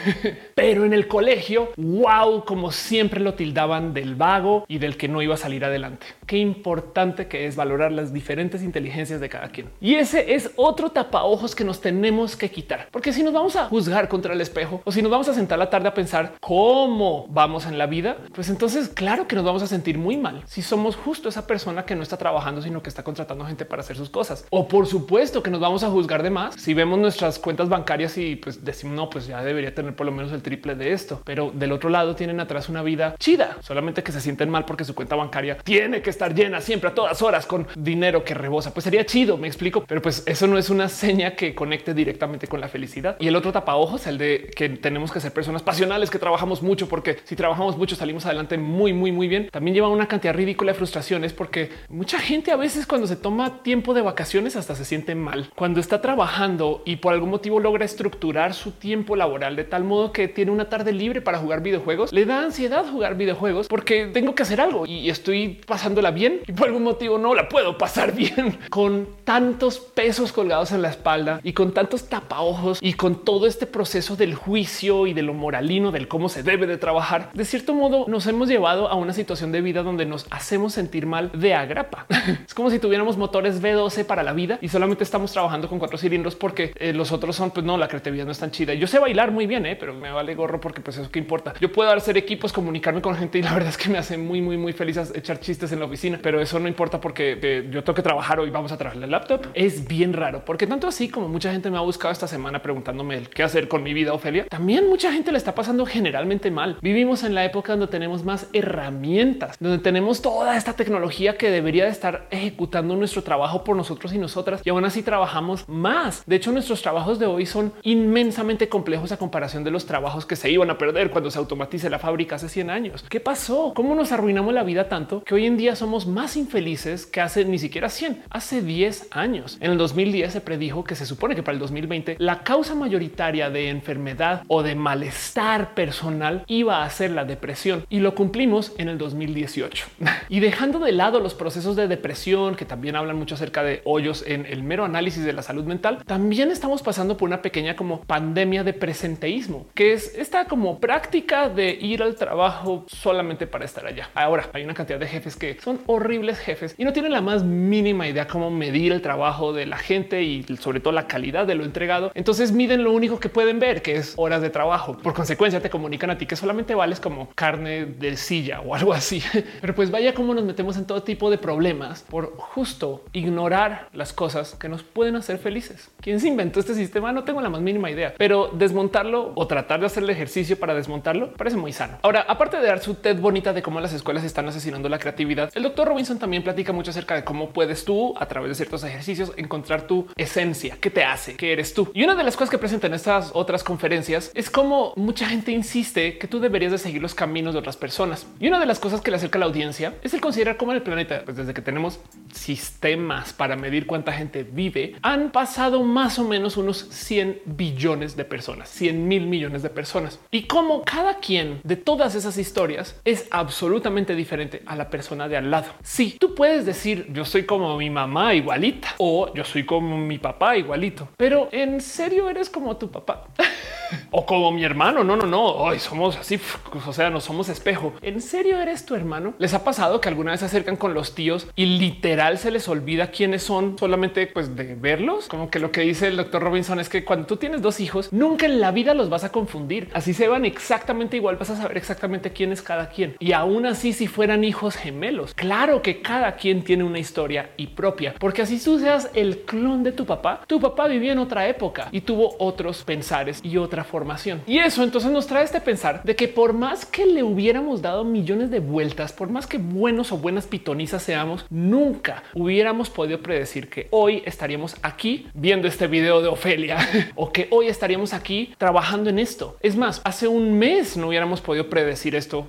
*laughs* Pero en el colegio, wow, como siempre lo tildaban del vago y del que no iba a salir adelante. Qué importante que es valorar las diferentes inteligencias de cada quien. Y ese es otro tapaojos que nos tenemos que quitar, porque si nos vamos a juzgar contra el espejo o si nos vamos a sentar la tarde a pensar cómo vamos en la vida, pues entonces claro que nos vamos a sentir muy mal si somos justo esa persona que no está trabajando, sino que está contratando gente para hacer sus cosas. O por supuesto que nos vamos a juzgar de más si vemos nuestras cuentas bancarias y pues decimos no, pues ya debería tener por lo menos el triple de esto, pero del otro lado tienen atrás una vida chida, solamente que se sienten mal porque su cuenta bancaria tiene que estar llena siempre a todas horas con dinero que rebosa. Pues sería chido, explico, pero pues eso no es una seña que conecte directamente con la felicidad. Y el otro tapaojos, el de que tenemos que ser personas pasionales, que trabajamos mucho, porque si trabajamos mucho salimos adelante muy, muy, muy bien. También lleva una cantidad ridícula de frustraciones porque mucha gente a veces cuando se toma tiempo de vacaciones hasta se siente mal. Cuando está trabajando y por algún motivo logra estructurar su tiempo laboral de tal modo que tiene una tarde libre para jugar videojuegos, le da ansiedad jugar videojuegos porque tengo que hacer algo y estoy pasándola bien y por algún motivo no la puedo pasar *laughs* bien con tantos pesos colgados en la espalda y con tantos tapaojos y con todo este proceso del juicio y de lo moralino del cómo se debe de trabajar. De cierto modo nos hemos llevado a una situación de vida donde nos hacemos sentir mal de agrapa. *laughs* es como si tuviéramos motores V12 para la vida y solamente estamos trabajando con cuatro cilindros porque eh, los otros son, pues no, la creatividad no es tan chida. Yo sé bailar muy bien, eh, pero me vale gorro porque pues eso que importa. Yo puedo hacer equipos, comunicarme con gente y la *laughs* verdad es que me hace muy, muy, muy feliz echar chistes en la oficina, pero eso no importa porque eh, yo tengo que trabajar hoy. Vamos a trabajar el laptop. Es bien raro porque tanto así como mucha gente me ha buscado esta semana preguntándome qué hacer con mi vida, Ofelia, también mucha gente le está pasando generalmente mal. Vivimos en la época donde tenemos más herramientas, donde tenemos toda esta tecnología que debería de estar ejecutando nuestro trabajo por nosotros y nosotras y aún así trabajamos más. De hecho, nuestros trabajos de hoy son inmensamente complejos a comparación de los trabajos que se iban a perder cuando se automatice la fábrica hace 100 años. ¿Qué pasó? ¿Cómo nos arruinamos la vida tanto que hoy en día somos más infelices que hace ni siquiera 100, hace 10 años? En el 2010 se predijo que se supone que para el 2020 la causa mayoritaria de enfermedad o de malestar personal iba a ser la depresión y lo cumplimos en el 2018. *laughs* y dejando de lado los procesos de depresión que también hablan mucho acerca de hoyos en el mero análisis de la salud mental, también estamos pasando por una pequeña como pandemia de presenteísmo, que es esta como práctica de ir al trabajo solamente para estar allá. Ahora hay una cantidad de jefes que son horribles jefes y no tienen la más mínima idea cómo medir el trabajo de la gente y sobre todo la calidad de lo entregado. Entonces miden lo único que pueden ver, que es horas de trabajo. Por consecuencia te comunican a ti que solamente vales como carne de silla o algo así. *laughs* Pero pues vaya cómo nos metemos en todo tipo de problemas por justo ignorar las cosas que nos pueden hacer felices. ¿Quién se inventó este sistema? No tengo la más mínima idea, pero desmontarlo o tratar de hacer el ejercicio para desmontarlo parece muy sano. Ahora, aparte de dar su TED bonita de cómo las escuelas están asesinando la creatividad, el doctor Robinson también platica mucho acerca de cómo puedes tú, a través de ciertos ejercicios, encontrar tu esencia, qué te hace, qué eres tú. Y una de las cosas que presenta en estas otras conferencias es como mucha gente insiste que tú deberías de seguir los caminos de otras personas. Y una de las cosas que le acerca a la audiencia es el considerar cómo el planeta, pues desde que tenemos sistemas para medir cuánta gente vive, han pasado más o menos unos 100 billones de personas, 100 mil millones de personas. Y como cada quien de todas esas historias es absolutamente diferente a la persona de al lado. Sí, tú puedes decir yo soy como mi mamá igualita o yo soy como mi papá igualito, pero en serio eres como tu papá. *laughs* *laughs* o como mi hermano. No, no, no. Hoy somos así. O sea, no somos espejo. ¿En serio eres tu hermano? ¿Les ha pasado que alguna vez se acercan con los tíos y literal se les olvida quiénes son solamente pues de verlos? Como que lo que dice el doctor Robinson es que cuando tú tienes dos hijos, nunca en la vida los vas a confundir. Así se van exactamente igual. Vas a saber exactamente quién es cada quien. Y aún así, si fueran hijos gemelos, claro que cada quien tiene una historia y propia, porque así tú seas el clon de tu papá. Tu papá vivía en otra época y tuvo otros pensares y otra formación. Y eso entonces nos trae este pensar de que por más que le hubiéramos dado millones de vueltas, por más que buenos o buenas pitonizas seamos, nunca hubiéramos podido predecir que hoy estaríamos aquí viendo este video de Ofelia *laughs* o que hoy estaríamos aquí trabajando en esto. Es más, hace un mes no hubiéramos podido predecir esto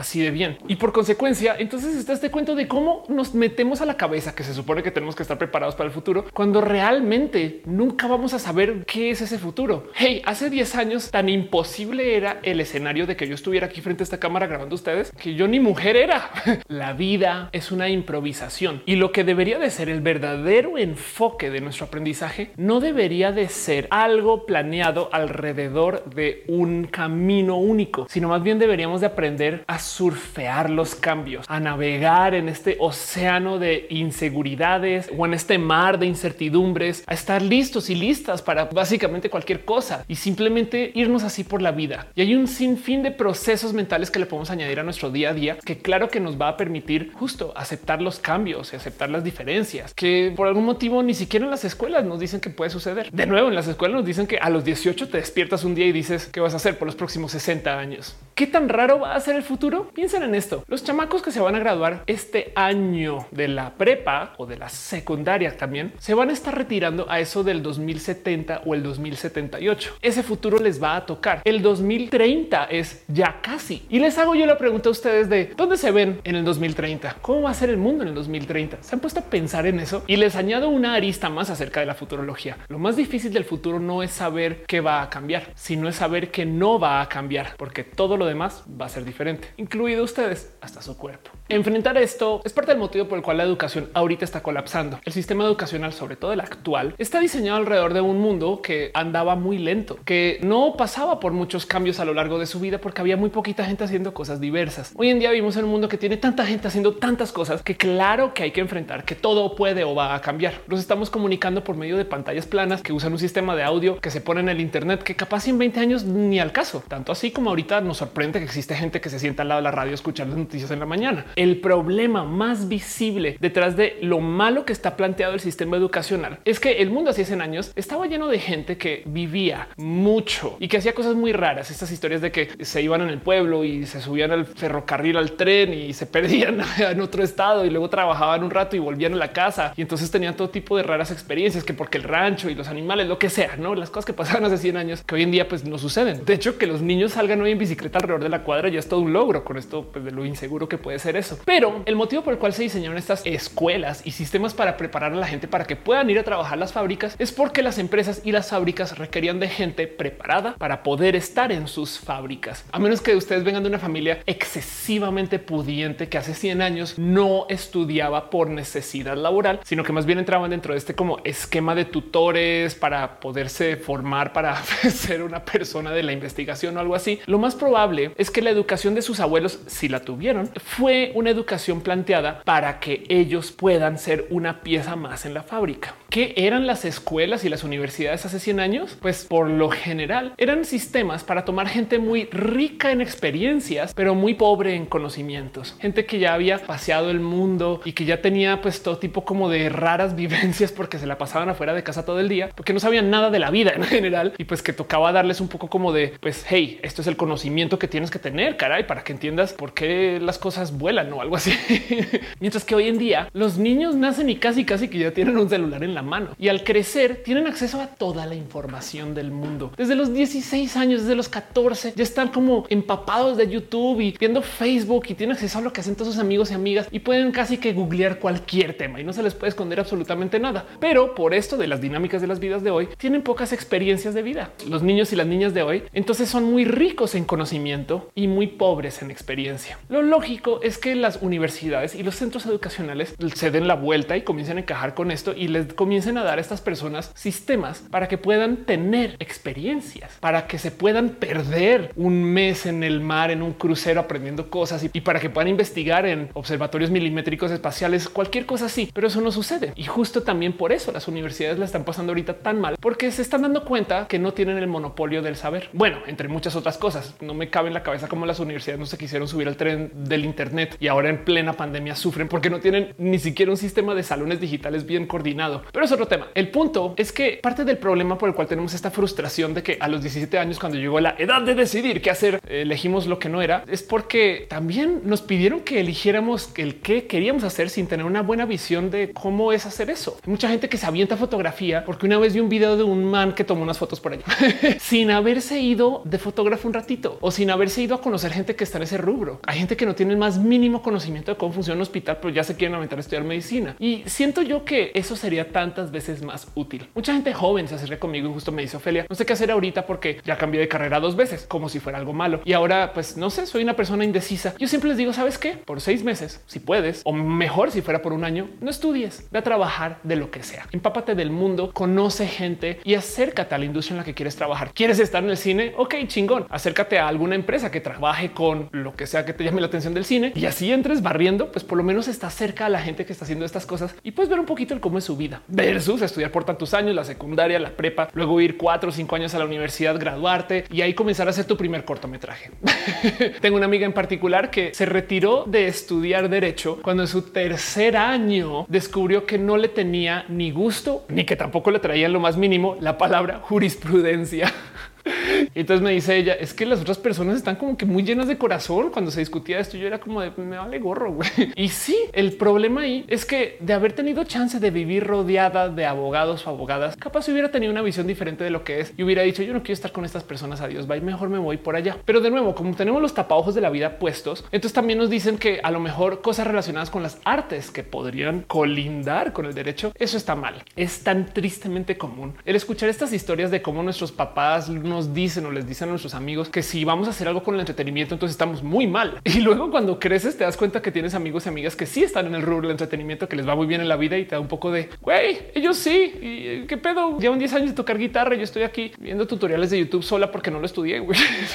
así de bien. Y por consecuencia, entonces está este cuento de cómo nos metemos a la cabeza que se supone que tenemos que estar preparados para el futuro cuando realmente nunca vamos a saber qué es ese futuro. Hey, hace 10 años tan imposible era el escenario de que yo estuviera aquí frente a esta cámara grabando ustedes que yo ni mujer era. *laughs* la vida es una improvisación y lo que debería de ser el verdadero enfoque de nuestro aprendizaje no debería de ser algo planeado alrededor de un camino único, sino más bien deberíamos de aprender a surfear los cambios, a navegar en este océano de inseguridades o en este mar de incertidumbres, a estar listos y listas para básicamente cualquier cosa y simplemente irnos así por la vida. Y hay un sinfín de procesos mentales que le podemos añadir a nuestro día a día que claro que nos va a permitir justo aceptar los cambios y aceptar las diferencias que por algún motivo ni siquiera en las escuelas nos dicen que puede suceder. De nuevo, en las escuelas nos dicen que a los 18 te despiertas un día y dices qué vas a hacer por los próximos 60 años. ¿Qué tan raro va a ser el futuro? Piensen en esto. Los chamacos que se van a graduar este año de la prepa o de la secundaria también se van a estar retirando a eso del 2070 o el 2078. Ese futuro les va a tocar. El 2030 es ya casi. Y les hago yo la pregunta a ustedes de dónde se ven en el 2030? ¿Cómo va a ser el mundo en el 2030? ¿Se han puesto a pensar en eso? Y les añado una arista más acerca de la futurología. Lo más difícil del futuro no es saber qué va a cambiar, sino es saber que no va a cambiar, porque todo lo demás va a ser diferente, incluido ustedes hasta su cuerpo. Enfrentar esto es parte del motivo por el cual la educación ahorita está colapsando. El sistema educacional, sobre todo el actual, está diseñado alrededor de un mundo que andaba muy lento, que no pasaba por muchos cambios a lo largo de su vida porque había muy poquita gente haciendo cosas diversas. Hoy en día vivimos en un mundo que tiene tanta gente haciendo tantas cosas que claro que hay que enfrentar que todo puede o va a cambiar. Nos estamos comunicando por medio de pantallas planas que usan un sistema de audio que se pone en el Internet que capaz en 20 años ni al caso. Tanto así como ahorita nos sorprende que existe gente que se sienta al lado de la radio escuchando noticias en la mañana. El problema más visible detrás de lo malo que está planteado el sistema educacional es que el mundo hace 100 años estaba lleno de gente que vivía mucho y que hacía cosas muy raras. Estas historias de que se iban en el pueblo y se subían al ferrocarril, al tren y se *laughs* perdían en otro estado y luego trabajaban un rato y volvían a la casa y entonces tenían todo tipo de raras experiencias que porque el rancho y los animales, lo que sea, no las cosas que pasaban hace 100 años que hoy en día pues no suceden. De hecho, que los niños salgan hoy en bicicleta alrededor de la cuadra ya es todo un logro con esto pues, de lo inseguro que puede ser eso. Pero el motivo por el cual se diseñaron estas escuelas y sistemas para preparar a la gente para que puedan ir a trabajar las fábricas es porque las empresas y las fábricas requerían de gente preparada para poder estar en sus fábricas. A menos que ustedes vengan de una familia excesivamente pudiente que hace 100 años no estudiaba por necesidad laboral, sino que más bien entraban dentro de este como esquema de tutores para poderse formar para *laughs* ser una persona de la investigación o algo así. Lo más probable es que la educación de sus abuelos, si la tuvieron, fue una educación planteada para que ellos puedan ser una pieza más en la fábrica. ¿Qué eran las escuelas y las universidades hace 100 años? Pues por lo general eran sistemas para tomar gente muy rica en experiencias, pero muy pobre en conocimientos. Gente que ya había paseado el mundo y que ya tenía pues todo tipo como de raras *laughs* vivencias porque se la pasaban afuera de casa todo el día, porque no sabían nada de la vida en general y pues que tocaba darles un poco como de pues hey, esto es el conocimiento que tienes que tener, caray, para que entiendas por qué las cosas vuelan o algo así. *laughs* Mientras que hoy en día los niños nacen y casi casi que ya tienen un celular en la mano y al crecer tienen acceso a toda la información del mundo. Desde los 16 años, desde los 14, ya están como empapados de YouTube y viendo Facebook y tienen acceso a lo que hacen todos sus amigos y amigas y pueden casi que googlear cualquier tema y no se les puede esconder absolutamente nada. Pero por esto de las dinámicas de las vidas de hoy, tienen pocas experiencias de vida. Los niños y las niñas de hoy entonces son muy ricos en conocimiento y muy pobres en experiencia. Lo lógico es que las universidades y los centros educacionales se den la vuelta y comiencen a encajar con esto y les comiencen a dar a estas personas sistemas para que puedan tener experiencias, para que se puedan perder un mes en el mar, en un crucero aprendiendo cosas y, para que puedan investigar en observatorios milimétricos espaciales, cualquier cosa así. Pero eso no sucede. Y justo también por eso las universidades la están pasando ahorita tan mal, porque se están dando cuenta que no tienen el monopolio del saber. Bueno, entre muchas otras cosas, no me cabe en la cabeza cómo las universidades no se quisieron subir al tren del Internet y ahora en plena pandemia sufren porque no tienen ni siquiera un sistema de salones digitales bien coordinado. Pero es otro tema. El punto es que parte del problema por el cual tenemos esta frustración de que a los 17 años, cuando llegó la edad de decidir qué hacer, elegimos lo que no era, es porque también nos pidieron que eligiéramos el qué queríamos hacer sin tener una buena visión de cómo es hacer eso. Hay mucha gente que se avienta fotografía porque una vez vi un video de un man que tomó unas fotos por allá *laughs* sin haberse ido de fotógrafo un ratito o sin haberse ido a conocer gente que está en ese rubro. Hay gente que no tiene más mínimo conocimiento de cómo funciona un hospital, pero ya se quieren aventar a estudiar medicina. Y siento yo que eso sería tantas veces más útil. Mucha gente joven se acerca conmigo y justo me dice Ofelia, no sé qué hacer ahorita porque ya cambié de carrera dos veces, como si fuera algo malo. Y ahora, pues no sé, soy una persona indecisa. Yo siempre les digo, ¿sabes qué? Por seis meses, si puedes, o mejor si fuera por un año, no estudies, ve a trabajar de lo que sea. Empápate del mundo, conoce gente y acércate a la industria en la que quieres trabajar. ¿Quieres estar en el cine? Ok, chingón. Acércate a alguna empresa que trabaje con lo que sea que te llame la atención del cine y así entres barriendo, pues por lo menos estás cerca a la gente que está haciendo estas cosas y puedes ver un poquito el cómo es su vida versus estudiar por tantos años, la secundaria, la prepa, luego ir cuatro o cinco años a la universidad, graduarte y ahí comenzar a hacer tu primer cortometraje. *laughs* Tengo una amiga en particular que se retiró de estudiar derecho cuando en su tercer año descubrió que no le tenía ni gusto ni que tampoco le traía en lo más mínimo la palabra jurisprudencia. *laughs* Entonces me dice ella, es que las otras personas están como que muy llenas de corazón cuando se discutía esto. Yo era como de me vale gorro. *laughs* Y sí, el problema ahí es que de haber tenido chance de vivir rodeada de abogados o abogadas, capaz hubiera tenido una visión diferente de lo que es y hubiera dicho yo no quiero estar con estas personas. Adiós, bye. Mejor me voy por allá. Pero de nuevo, como tenemos los tapaojos de la vida puestos, entonces también nos dicen que a lo mejor cosas relacionadas con las artes que podrían colindar con el derecho, eso está mal. Es tan tristemente común el escuchar estas historias de cómo nuestros papás nos dicen o les dicen a nuestros amigos que si vamos a hacer algo con el entretenimiento, entonces estamos muy mal. *laughs* Y luego cuando creces te das cuenta que tienes amigos y amigas que sí están en el rubro del entretenimiento, que les va muy bien en la vida y te da un poco de güey, ellos sí. ¿Y eh, qué pedo? Llevan 10 años de tocar guitarra. Y yo estoy aquí viendo tutoriales de YouTube sola porque no lo estudié.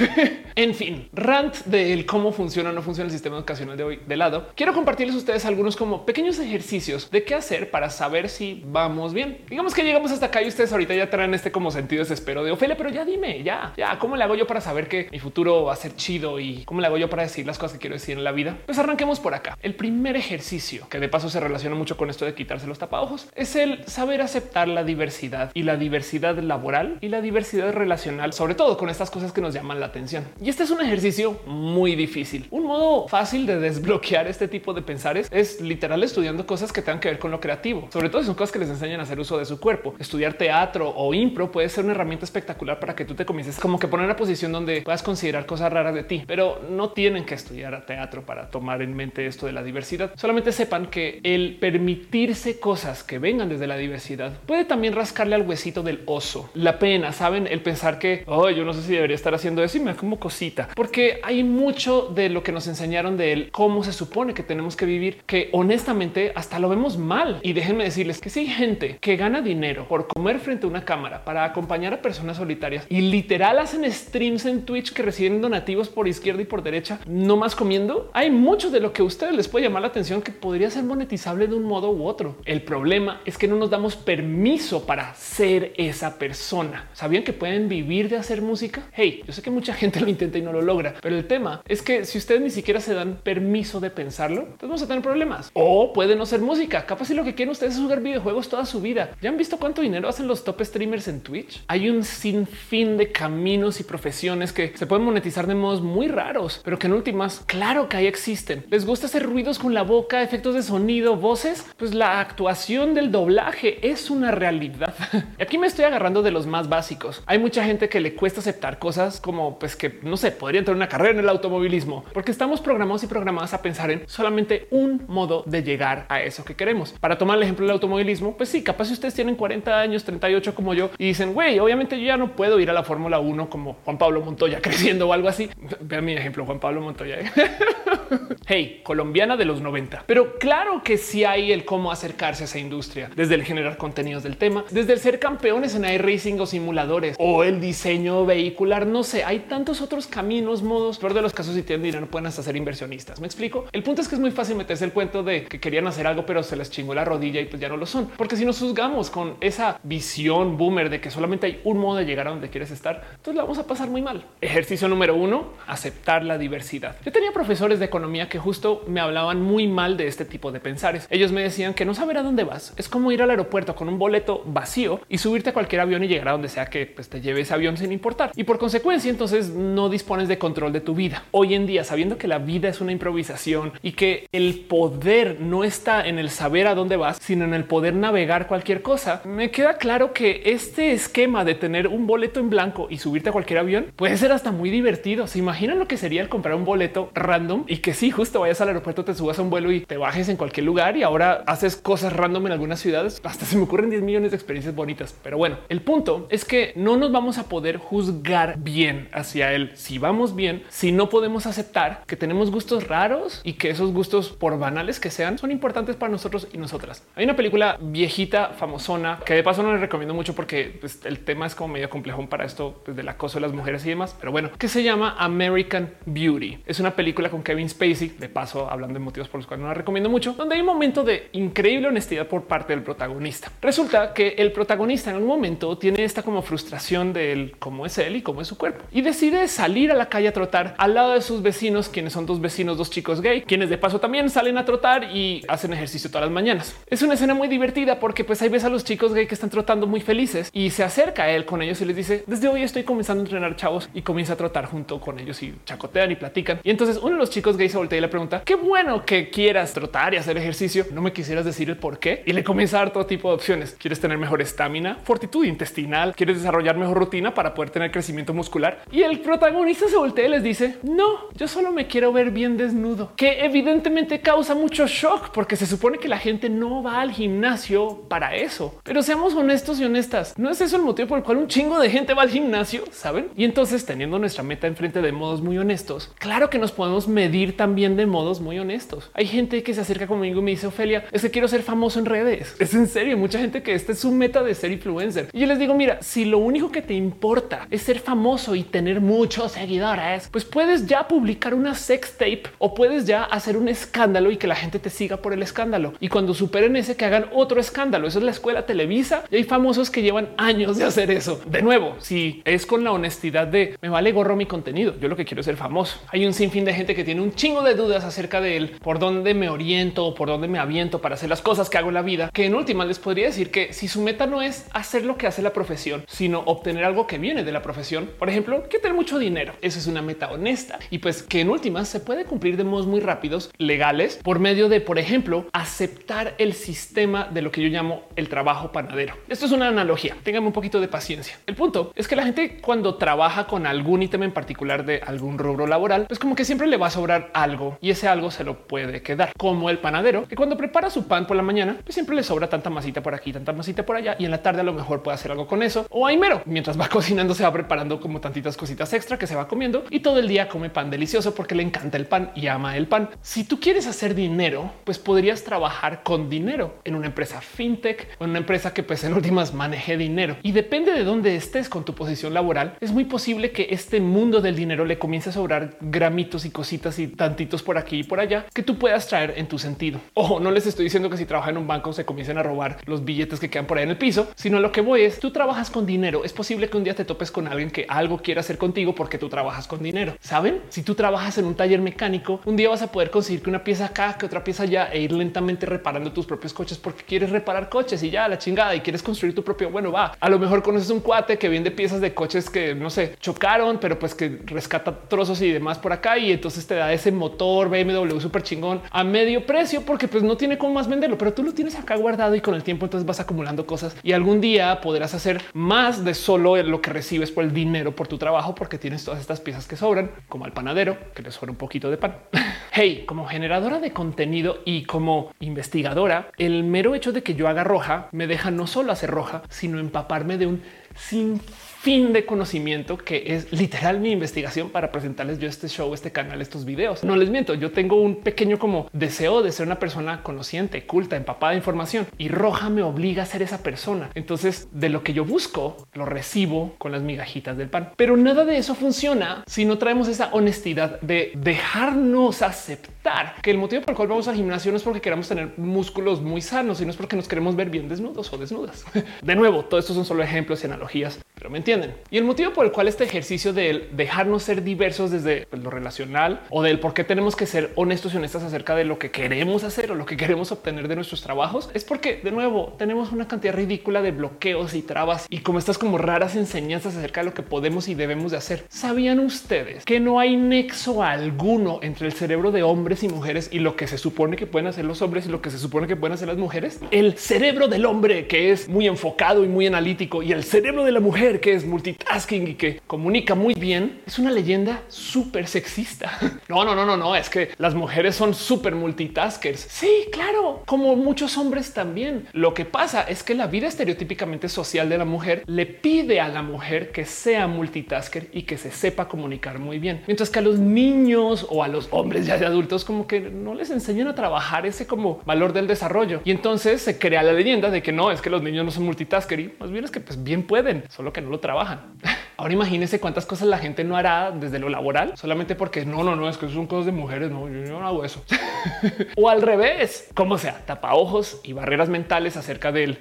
*laughs* en fin, rant del cómo funciona o no funciona el sistema educacional de hoy de lado. Quiero compartirles a ustedes algunos como pequeños ejercicios de qué hacer para saber si vamos bien. Digamos que llegamos hasta acá y ustedes ahorita ya traen este como sentido desespero de Ophelia, pero ya dime, ya, ya, ¿cómo le hago yo para saber que mi futuro va a ser chido y cómo le hago yo para decir las cosas que quiero decir en la vida? Pues arranquemos por acá. El primer ejercicio que de paso se relaciona mucho con esto de quitarse los tapaojos es el saber aceptar la diversidad y la diversidad laboral y la diversidad relacional, sobre todo con estas cosas que nos llaman la atención. Y este es un ejercicio muy difícil. Un modo fácil de desbloquear este tipo de pensares es literal estudiando cosas que tengan que ver con lo creativo, sobre todo si son cosas que les enseñan a hacer uso de su cuerpo. Estudiar teatro o impro puede ser una herramienta espectacular para que tú te comiences como que poner una posición donde puedas considerar cosas raras de ti, pero no tienen que estudiar teatro para tomar en mente esto de la diversidad. Solamente sepan que el permitirse cosas que vengan desde la diversidad puede también rascarle al huesito del oso. La pena, saben, el pensar que oh, yo no sé si debería estar haciendo eso y me da como cosita, porque hay mucho de lo que nos enseñaron de él, cómo se supone que tenemos que vivir, que honestamente hasta lo vemos mal. Y déjenme decirles que si hay gente que gana dinero por comer frente a una cámara para acompañar a personas solitarias y literal hacen streams en Twitch que reciben donativos por izquierda y por derecha, no más comiendo, hay mucho de lo que a ustedes les puede llamar la atención que podría ser monetizable de un modo u otro. El problema es que no nos damos permiso para ser esa persona. ¿Sabían que pueden vivir de hacer música? Hey, yo sé que mucha gente lo intenta y no lo logra, pero el tema es que si ustedes ni siquiera se dan permiso de pensarlo, entonces vamos a tener problemas. O puede no ser música. Capaz si lo que quieren ustedes es jugar videojuegos toda su vida. ¿Ya han visto cuánto dinero hacen los top streamers en Twitch? Hay un sinfín de caminos y profesiones que se pueden monetizar de modos muy raros, pero que en últimas, claro que ahí existen. Les gusta hacer ruidos con la boca, efectos de sonido, voces. Pues la actuación del doblaje es una realidad. *laughs* Aquí me estoy agarrando de los más básicos. Hay mucha gente que le cuesta aceptar cosas como pues que no sé, podría entrar una carrera en el automovilismo, porque estamos programados y programadas a pensar en solamente un modo de llegar a eso que queremos. Para tomar el ejemplo del automovilismo, pues sí, capaz si ustedes tienen 40 años, 38 como yo y dicen, güey, obviamente yo ya no puedo ir a la Fórmula 1 como Juan Pablo Montoya *laughs* creciendo o algo así. Vean mi ejemplo, Juan Pablo Montoya. *laughs* hey, colombiana de los 90. Pero claro que sí hay el cómo acercarse a esa industria, desde el generar contenidos del tema, desde el ser campeones en iRacing o simuladores o el diseño vehicular. No sé, hay tantos otros caminos, modos. Por de los casos, si tienen dinero, pueden hasta ser inversionistas. Me explico. El punto es que es muy fácil meterse el cuento de que querían hacer algo, pero se les chingó la rodilla y pues ya no lo son. Porque si nos juzgamos con esa visión boomer de que solamente hay un modo de llegar a donde quieres estar, entonces la vamos a pasar muy mal. Ejercicio número uno, aceptar la diversidad. Yo tenía profesores de economía que justo me hablaban muy mal de este tipo de pensares. Ellos me decían que no saber a dónde vas es como ir al aeropuerto con un boleto vacío y subirte a cualquier avión y llegar a donde sea que pues, te lleve ese avión sin importar. Y por consecuencia, entonces no dispones de control de tu vida. Hoy en día, sabiendo que la vida es una improvisación y que el poder no está en el saber a dónde vas, sino en el poder navegar cualquier cosa, me queda claro que este esquema de tener un boleto en blanco y subirte a cualquier avión puede ser hasta muy divertido. ¿Se imaginan lo que sería el comprar un boleto random y que sí, justo vayas al aeropuerto, te subas a un vuelo y te bajes en cualquier lugar y ahora haces cosas random en algunas ciudades? Hasta se me ocurren 10 millones de experiencias bonitas. Pero bueno, el punto es que no nos vamos a poder juzgar bien hacia él si vamos bien, si no podemos aceptar que tenemos gustos raros y que esos gustos, por banales que sean, son importantes para nosotros y nosotras. Hay una película viejita, famosona, que de paso no les recomiendo mucho porque pues, el tema es como medio complejo para esto pues, del acoso de las mujeres y demás, pero bueno, que se llama American Beauty. Es una película con Kevin Spacey, de paso hablando de motivos por los cuales no la recomiendo mucho, donde hay un momento de increíble honestidad por parte del protagonista. Resulta que el protagonista en un momento tiene esta como frustración del cómo es él y cómo es su cuerpo y decide salir a la calle a trotar al lado de sus vecinos, quienes son dos vecinos, dos chicos gay, quienes de paso también salen a trotar y hacen ejercicio todas las mañanas. Es una escena muy divertida porque pues ahí ves a los chicos gay que están trotando muy felices y se acerca a él con ellos y les dice desde hoy estoy comenzando a entrenar chavos y comienza a trotar junto con ellos y chacotean y platican. Y entonces uno de los chicos gay se voltea y le pregunta qué bueno que quieras trotar y hacer ejercicio. No me quisieras decir el por qué y le comienza a dar todo tipo de opciones. Quieres tener mejor estamina, fortitud intestinal, quieres desarrollar mejor rutina para poder tener crecimiento muscular. Y el protagonista se voltea y les dice no, yo solo me quiero ver bien desnudo, que evidentemente causa mucho shock porque se supone que la gente no va al gimnasio para eso. Pero seamos honestos y honestas, no es eso el motivo por el cual un chingo de gente va al gimnasio, saben? Y entonces teniendo nuestra meta enfrente de modos muy honestos, claro que nos podemos medir también de modos muy honestos. Hay gente que se acerca conmigo y me dice Ofelia, es que quiero ser famoso en redes. Es en serio, mucha gente que esta es su meta de ser influencer. Y yo les digo, mira, si lo único que te importa es ser famoso y tener muchos seguidores, pues puedes ya publicar una sex tape o puedes ya hacer un escándalo y que la gente te siga por el escándalo. Y cuando superen ese, que hagan otro escándalo. Eso es la escuela Televisa y hay famosos que llevan años de hacer eso. De nuevo, si es con la honestidad de me vale gorro mi contenido, yo lo que quiero es ser famoso. Hay un sinfín de gente que tiene un chingo de dudas acerca de por dónde me oriento o por dónde me aviento para hacer las cosas que hago en la vida, que en última les podría decir que si su meta no es hacer lo que hace la profesión, sino obtener algo que viene de la profesión, por ejemplo, que tener mucho dinero. Eso es una meta honesta y pues que en última se puede cumplir de modos muy rápidos, legales, por medio de, por ejemplo, aceptar el sistema de lo que yo llamo el trabajo panadero. Esto es una analogía. Ténganme un poquito de paciencia. El punto es que la gente cuando trabaja con algún ítem en particular de algún rubro laboral, pues como que siempre le va a sobrar algo y ese algo se lo puede quedar, como el panadero que cuando prepara su pan por la mañana, pues siempre le sobra tanta masita por aquí, tanta masita por allá y en la tarde a lo mejor puede hacer algo con eso o hay mero mientras va *laughs* cocinando, se va preparando como tantitas cositas extra que se va comiendo y todo el día come pan delicioso porque le encanta el pan y ama el pan. Si tú quieres hacer dinero, pues podrías trabajar con dinero en una empresa fintech o en una empresa que pues en últimas maneje dinero y depende de dónde estés con tu posición laboral. Es muy posible que este mundo del dinero le comience a sobrar gramitos y cositas y tantitos por aquí y por allá que tú puedas traer en tu sentido. Ojo, no les estoy diciendo que si trabajan en un banco se comiencen a robar los billetes que quedan por ahí en el piso, sino lo que voy es tú trabajas con dinero. Es posible que un día te topes con alguien que algo quiera hacer contigo porque tú trabajas con dinero. Saben? Si tú trabajas en un taller mecánico, un día vas a poder conseguir que una pieza acá, que otra pieza allá e ir lentamente reparando tus propios coches porque quieres reparar coches y ya la chingada y quieres construir tu propio. Bueno, va. A lo mejor conoces un cuate que vende piezas de coches que no sé, chocaron, pero pues que rescata trozos y demás por acá y entonces te da ese motor BMW súper chingón a medio precio porque pues no tiene cómo más venderlo, pero tú lo tienes acá guardado y con el tiempo entonces vas acumulando cosas y algún día podrás hacer más de solo lo que recibes por el dinero por tu trabajo porque tienes todas estas piezas que sobran, como al panadero que le sobra un poquito de pan. *laughs* hey, como generadora de contenido y como investigadora, el mero hecho de que yo haga roja me deja no solo hacer roja, sino empaparme de un sin fin de conocimiento que es literal mi investigación para presentarles yo este show, este canal, estos videos. No les miento, yo tengo un pequeño como deseo de ser una persona conociente, culta, empapada de información y Roja me obliga a ser esa persona. Entonces, de lo que yo busco, lo recibo con las migajitas del pan. Pero nada de eso funciona si no traemos esa honestidad de dejarnos aceptar que el motivo por el cual vamos al gimnasio no es porque queramos tener músculos muy sanos, sino es porque nos queremos ver bien desnudos o desnudas. *laughs* De nuevo, todo esto son solo ejemplos y analogías, pero me y el motivo por el cual este ejercicio de dejarnos ser diversos desde pues, lo relacional o del por qué tenemos que ser honestos y honestas acerca de lo que queremos hacer o lo que queremos obtener de nuestros trabajos es porque de nuevo tenemos una cantidad ridícula de bloqueos y trabas y como estas como raras enseñanzas acerca de lo que podemos y debemos de hacer. ¿Sabían ustedes que no hay nexo alguno entre el cerebro de hombres y mujeres y lo que se supone que pueden hacer los hombres y lo que se supone que pueden hacer las mujeres? El cerebro del hombre que es muy enfocado y muy analítico y el cerebro de la mujer que es multitasking y que comunica muy bien, es una leyenda súper sexista. *laughs* No, no, no, no, no, es que las mujeres son súper multitaskers. Sí, claro, como muchos hombres también. Lo que pasa es que la vida estereotípicamente social de la mujer le pide a la mujer que sea multitasker y que se sepa comunicar muy bien. Mientras que a los niños o a los hombres ya de adultos como que no les enseñan a trabajar ese como valor del desarrollo. Y entonces se crea la leyenda de que no, es que los niños no son multitasker y más bien es que pues bien pueden, solo que no lo trabajan. *laughs* Ahora imagínense cuántas cosas la gente no hará desde lo laboral solamente porque no, no, no es que son cosas de mujeres. No, yo no hago eso. *laughs* o al revés, como sea, tapa ojos y barreras mentales acerca del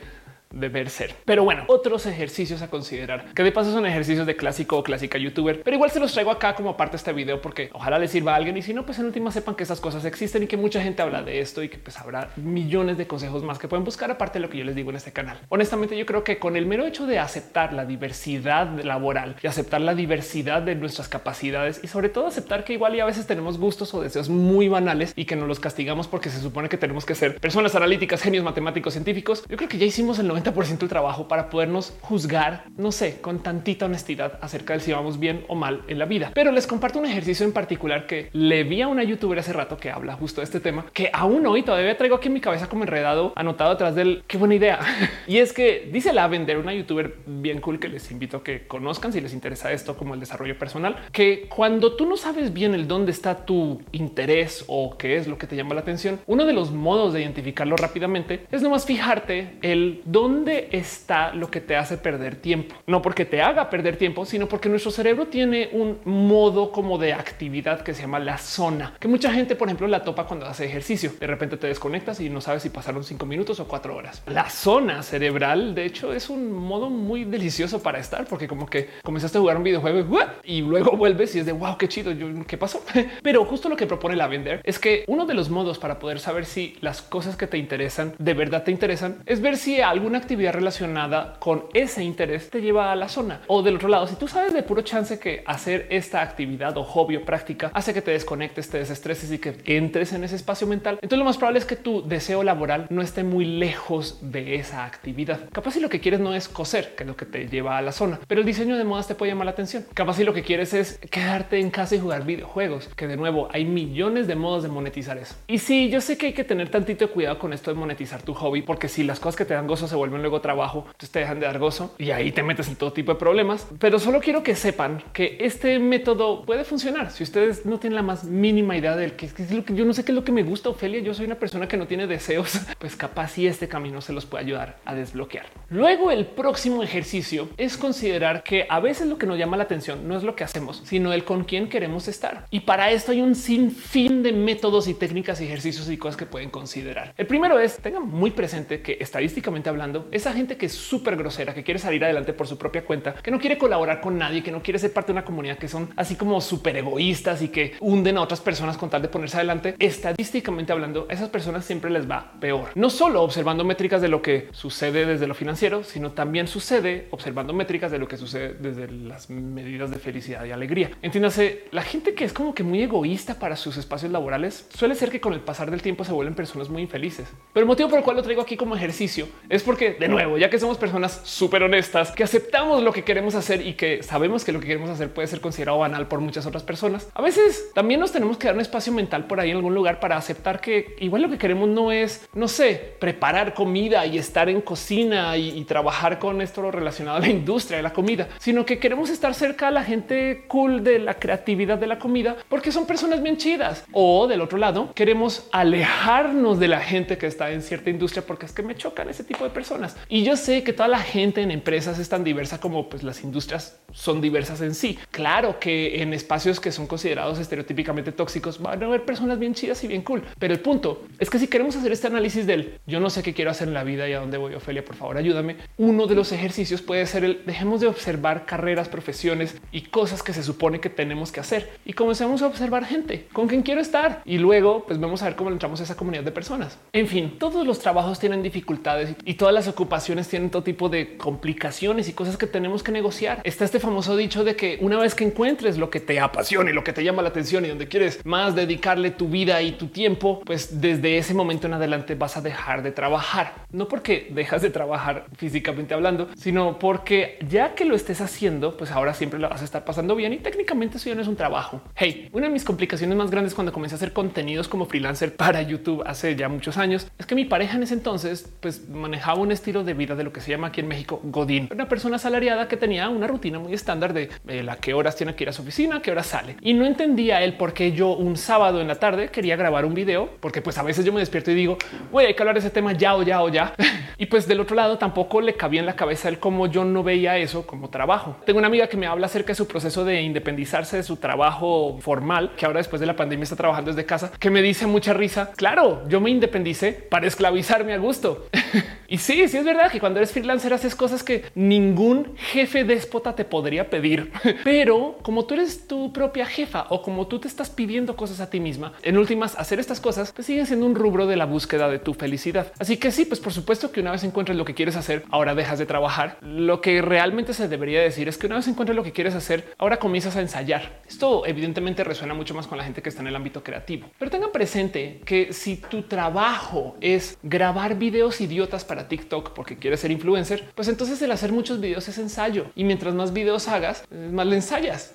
deber ser. Pero bueno, otros ejercicios a considerar que de paso son ejercicios de clásico o clásica youtuber, pero igual se los traigo acá como parte de este video porque ojalá les sirva a alguien y si no, pues en última sepan que esas cosas existen y que mucha gente habla de esto y que pues habrá millones de consejos más que pueden buscar aparte de lo que yo les digo en este canal. Honestamente, yo creo que con el mero hecho de aceptar la diversidad laboral y aceptar la diversidad de nuestras capacidades y sobre todo aceptar que igual y a veces tenemos gustos o deseos muy banales y que no los castigamos porque se supone que tenemos que ser personas analíticas, genios matemáticos, científicos. Yo creo que ya hicimos el 90 el trabajo para podernos juzgar, no sé, con tantita honestidad acerca de si vamos bien o mal en la vida. Pero les comparto un ejercicio en particular que le vi a una youtuber hace rato que habla justo de este tema, que aún hoy todavía traigo aquí en mi cabeza como enredado, anotado atrás del qué buena idea. *laughs* y es que dice la vender una youtuber bien cool que les invito a que conozcan si les interesa esto como el desarrollo personal, que cuando tú no sabes bien el dónde está tu interés o qué es lo que te llama la atención, uno de los modos de identificarlo rápidamente es nomás fijarte el dónde dónde está lo que te hace perder tiempo. No porque te haga perder tiempo, sino porque nuestro cerebro tiene un modo como de actividad que se llama la zona, que mucha gente, por ejemplo, la topa cuando hace ejercicio. De repente te desconectas y no sabes si pasaron cinco minutos o cuatro horas. La zona cerebral, de hecho, es un modo muy delicioso para estar, porque como que comenzaste a jugar un videojuego y luego vuelves y es de wow, qué chido. Yo qué pasó, *laughs* pero justo lo que propone la vender es que uno de los modos para poder saber si las cosas que te interesan de verdad te interesan es ver si alguna actividad relacionada con ese interés te lleva a la zona. O del otro lado, si tú sabes de puro chance que hacer esta actividad o hobby o práctica hace que te desconectes, te desestreses y que entres en ese espacio mental, entonces lo más probable es que tu deseo laboral no esté muy lejos de esa actividad. Capaz si lo que quieres no es coser, que es lo que te lleva a la zona, pero el diseño de modas te puede llamar la atención. Capaz si lo que quieres es quedarte en casa y jugar videojuegos, que de nuevo hay millones de modos de monetizar eso. Y sí, yo sé que hay que tener tantito cuidado con esto de monetizar tu hobby, porque si las cosas que te dan gozo se vuelven luego trabajo, entonces te dejan de dar gozo y ahí te metes en todo tipo de problemas. Pero solo quiero que sepan que este método puede funcionar. Si ustedes no tienen la más mínima idea del que es lo que yo no sé qué es lo que me gusta, Ofelia, yo soy una persona que no tiene deseos, *laughs* pues capaz si este camino se los puede ayudar a desbloquear. Luego el próximo ejercicio es considerar que a veces lo que nos llama la atención no es lo que hacemos, sino el con quién queremos estar. Y para esto hay un sinfín de métodos y técnicas y ejercicios y cosas que pueden considerar. El primero es tengan muy presente que estadísticamente hablando, esa gente que es súper grosera, que quiere salir adelante por su propia cuenta, que no quiere colaborar con nadie, que no quiere ser parte de una comunidad, que son así como súper egoístas y que hunden a otras personas con tal de ponerse adelante, estadísticamente hablando, a esas personas siempre les va peor. No solo observando métricas de lo que sucede desde lo financiero, sino también sucede observando métricas de lo que sucede desde las medidas de felicidad y alegría. Entiéndase, la gente que es como que muy egoísta para sus espacios laborales suele ser que con el pasar del tiempo se vuelven personas muy infelices. Pero el motivo por el cual lo traigo aquí como ejercicio es porque, de nuevo, ya que somos personas súper honestas, que aceptamos lo que queremos hacer y que sabemos que lo que queremos hacer puede ser considerado banal por muchas otras personas, a veces también nos tenemos que dar un espacio mental por ahí en algún lugar para aceptar que igual lo que queremos no es, no sé, preparar comida y estar en cocina y, trabajar con esto relacionado a la industria de la comida, sino que queremos estar cerca a la gente cool de la creatividad de la comida porque son personas bien chidas. O del otro lado, queremos alejarnos de la gente que está en cierta industria porque es que me chocan ese tipo de personas. Y yo sé que toda la gente en empresas es tan diversa como pues las industrias son diversas en sí. Claro que en espacios que son considerados estereotípicamente tóxicos van a haber personas bien chidas y bien cool. Pero el punto es que si queremos hacer este análisis del yo no sé qué quiero hacer en la vida y a dónde voy, Ofelia, por favor, ayúdame. Uno de los ejercicios puede ser el dejemos de observar carreras, profesiones y cosas que se supone que tenemos que hacer y comencemos a observar gente con quien quiero estar y luego pues vamos a ver cómo entramos a esa comunidad de personas. En fin, todos los trabajos tienen dificultades y todas las ocupaciones tienen todo tipo de complicaciones y cosas que tenemos que negociar. Está este famoso dicho de que una vez que encuentres lo que te apasiona y lo que te llama la atención y donde quieres más dedicarle tu vida y tu tiempo, pues desde ese momento en adelante vas a dejar de trabajar. No porque dejas de trabajar físicamente hablando, sino porque ya que lo estés haciendo, pues ahora siempre lo vas a estar pasando bien y técnicamente eso ya no es un trabajo. Hey, una de mis complicaciones más grandes cuando comencé a hacer contenidos como freelancer para YouTube hace ya muchos años es que mi pareja en ese entonces pues manejaba un estilo de vida de lo que se llama aquí en México Godín, una persona asalariada que tenía una rutina muy estándar de eh, la que horas tiene que ir a su oficina, qué horas sale y no entendía él por qué yo un sábado en la tarde quería grabar un video porque pues a veces yo me despierto y digo voy hay que hablar de ese tema ya o ya o ya *laughs* y pues del otro lado tampoco le cabía en la cabeza el cómo yo no veía eso como trabajo. Tengo una amiga que me habla acerca de su proceso de independizarse de su trabajo formal, que ahora después de la pandemia está trabajando desde casa, que me dice mucha risa. Claro, yo me independicé para esclavizarme a gusto. *laughs* y sí, sí es verdad que cuando eres freelancer haces cosas que ningún jefe déspota te podría pedir. *laughs* Pero como tú eres tu propia jefa o como tú te estás pidiendo cosas a ti misma, en últimas hacer estas cosas pues siguen siendo un rubro de la búsqueda de tu felicidad. Así que sí, pues por supuesto que una vez encuentres lo que quieres hacer, ahora dejas de trabajar. Lo que realmente se debería decir es que una vez encuentres lo que quieres hacer, ahora comienzas a ensayar. Esto evidentemente resuena mucho más con la gente que está en el ámbito creativo. Pero tengan presente que si tu trabajo es grabar videos idiotas para TikTok porque quieres ser influencer, pues entonces el hacer muchos videos es ensayo. Y mientras más videos hagas, más le ensayas.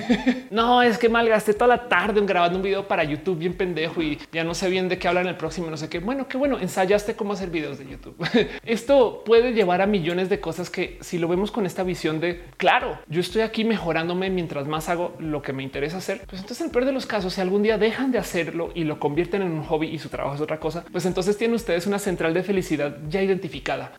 *laughs* no, es que malgasté toda la tarde grabando un video para YouTube bien pendejo y ya no sé bien de qué hablar en el próximo, no sé qué. Bueno, qué bueno, ensayaste cómo hacer videos de YouTube. *laughs* Esto puede llevar a millones de cosas que si lo vemos con esta visión de claro, yo estoy aquí mejorándome mientras más hago lo que me interesa hacer, pues entonces en el peor de los casos, si algún día dejan de hacerlo y lo convierten en un hobby y su trabajo es otra cosa, pues entonces tienen ustedes una central de felicidad ya identificada.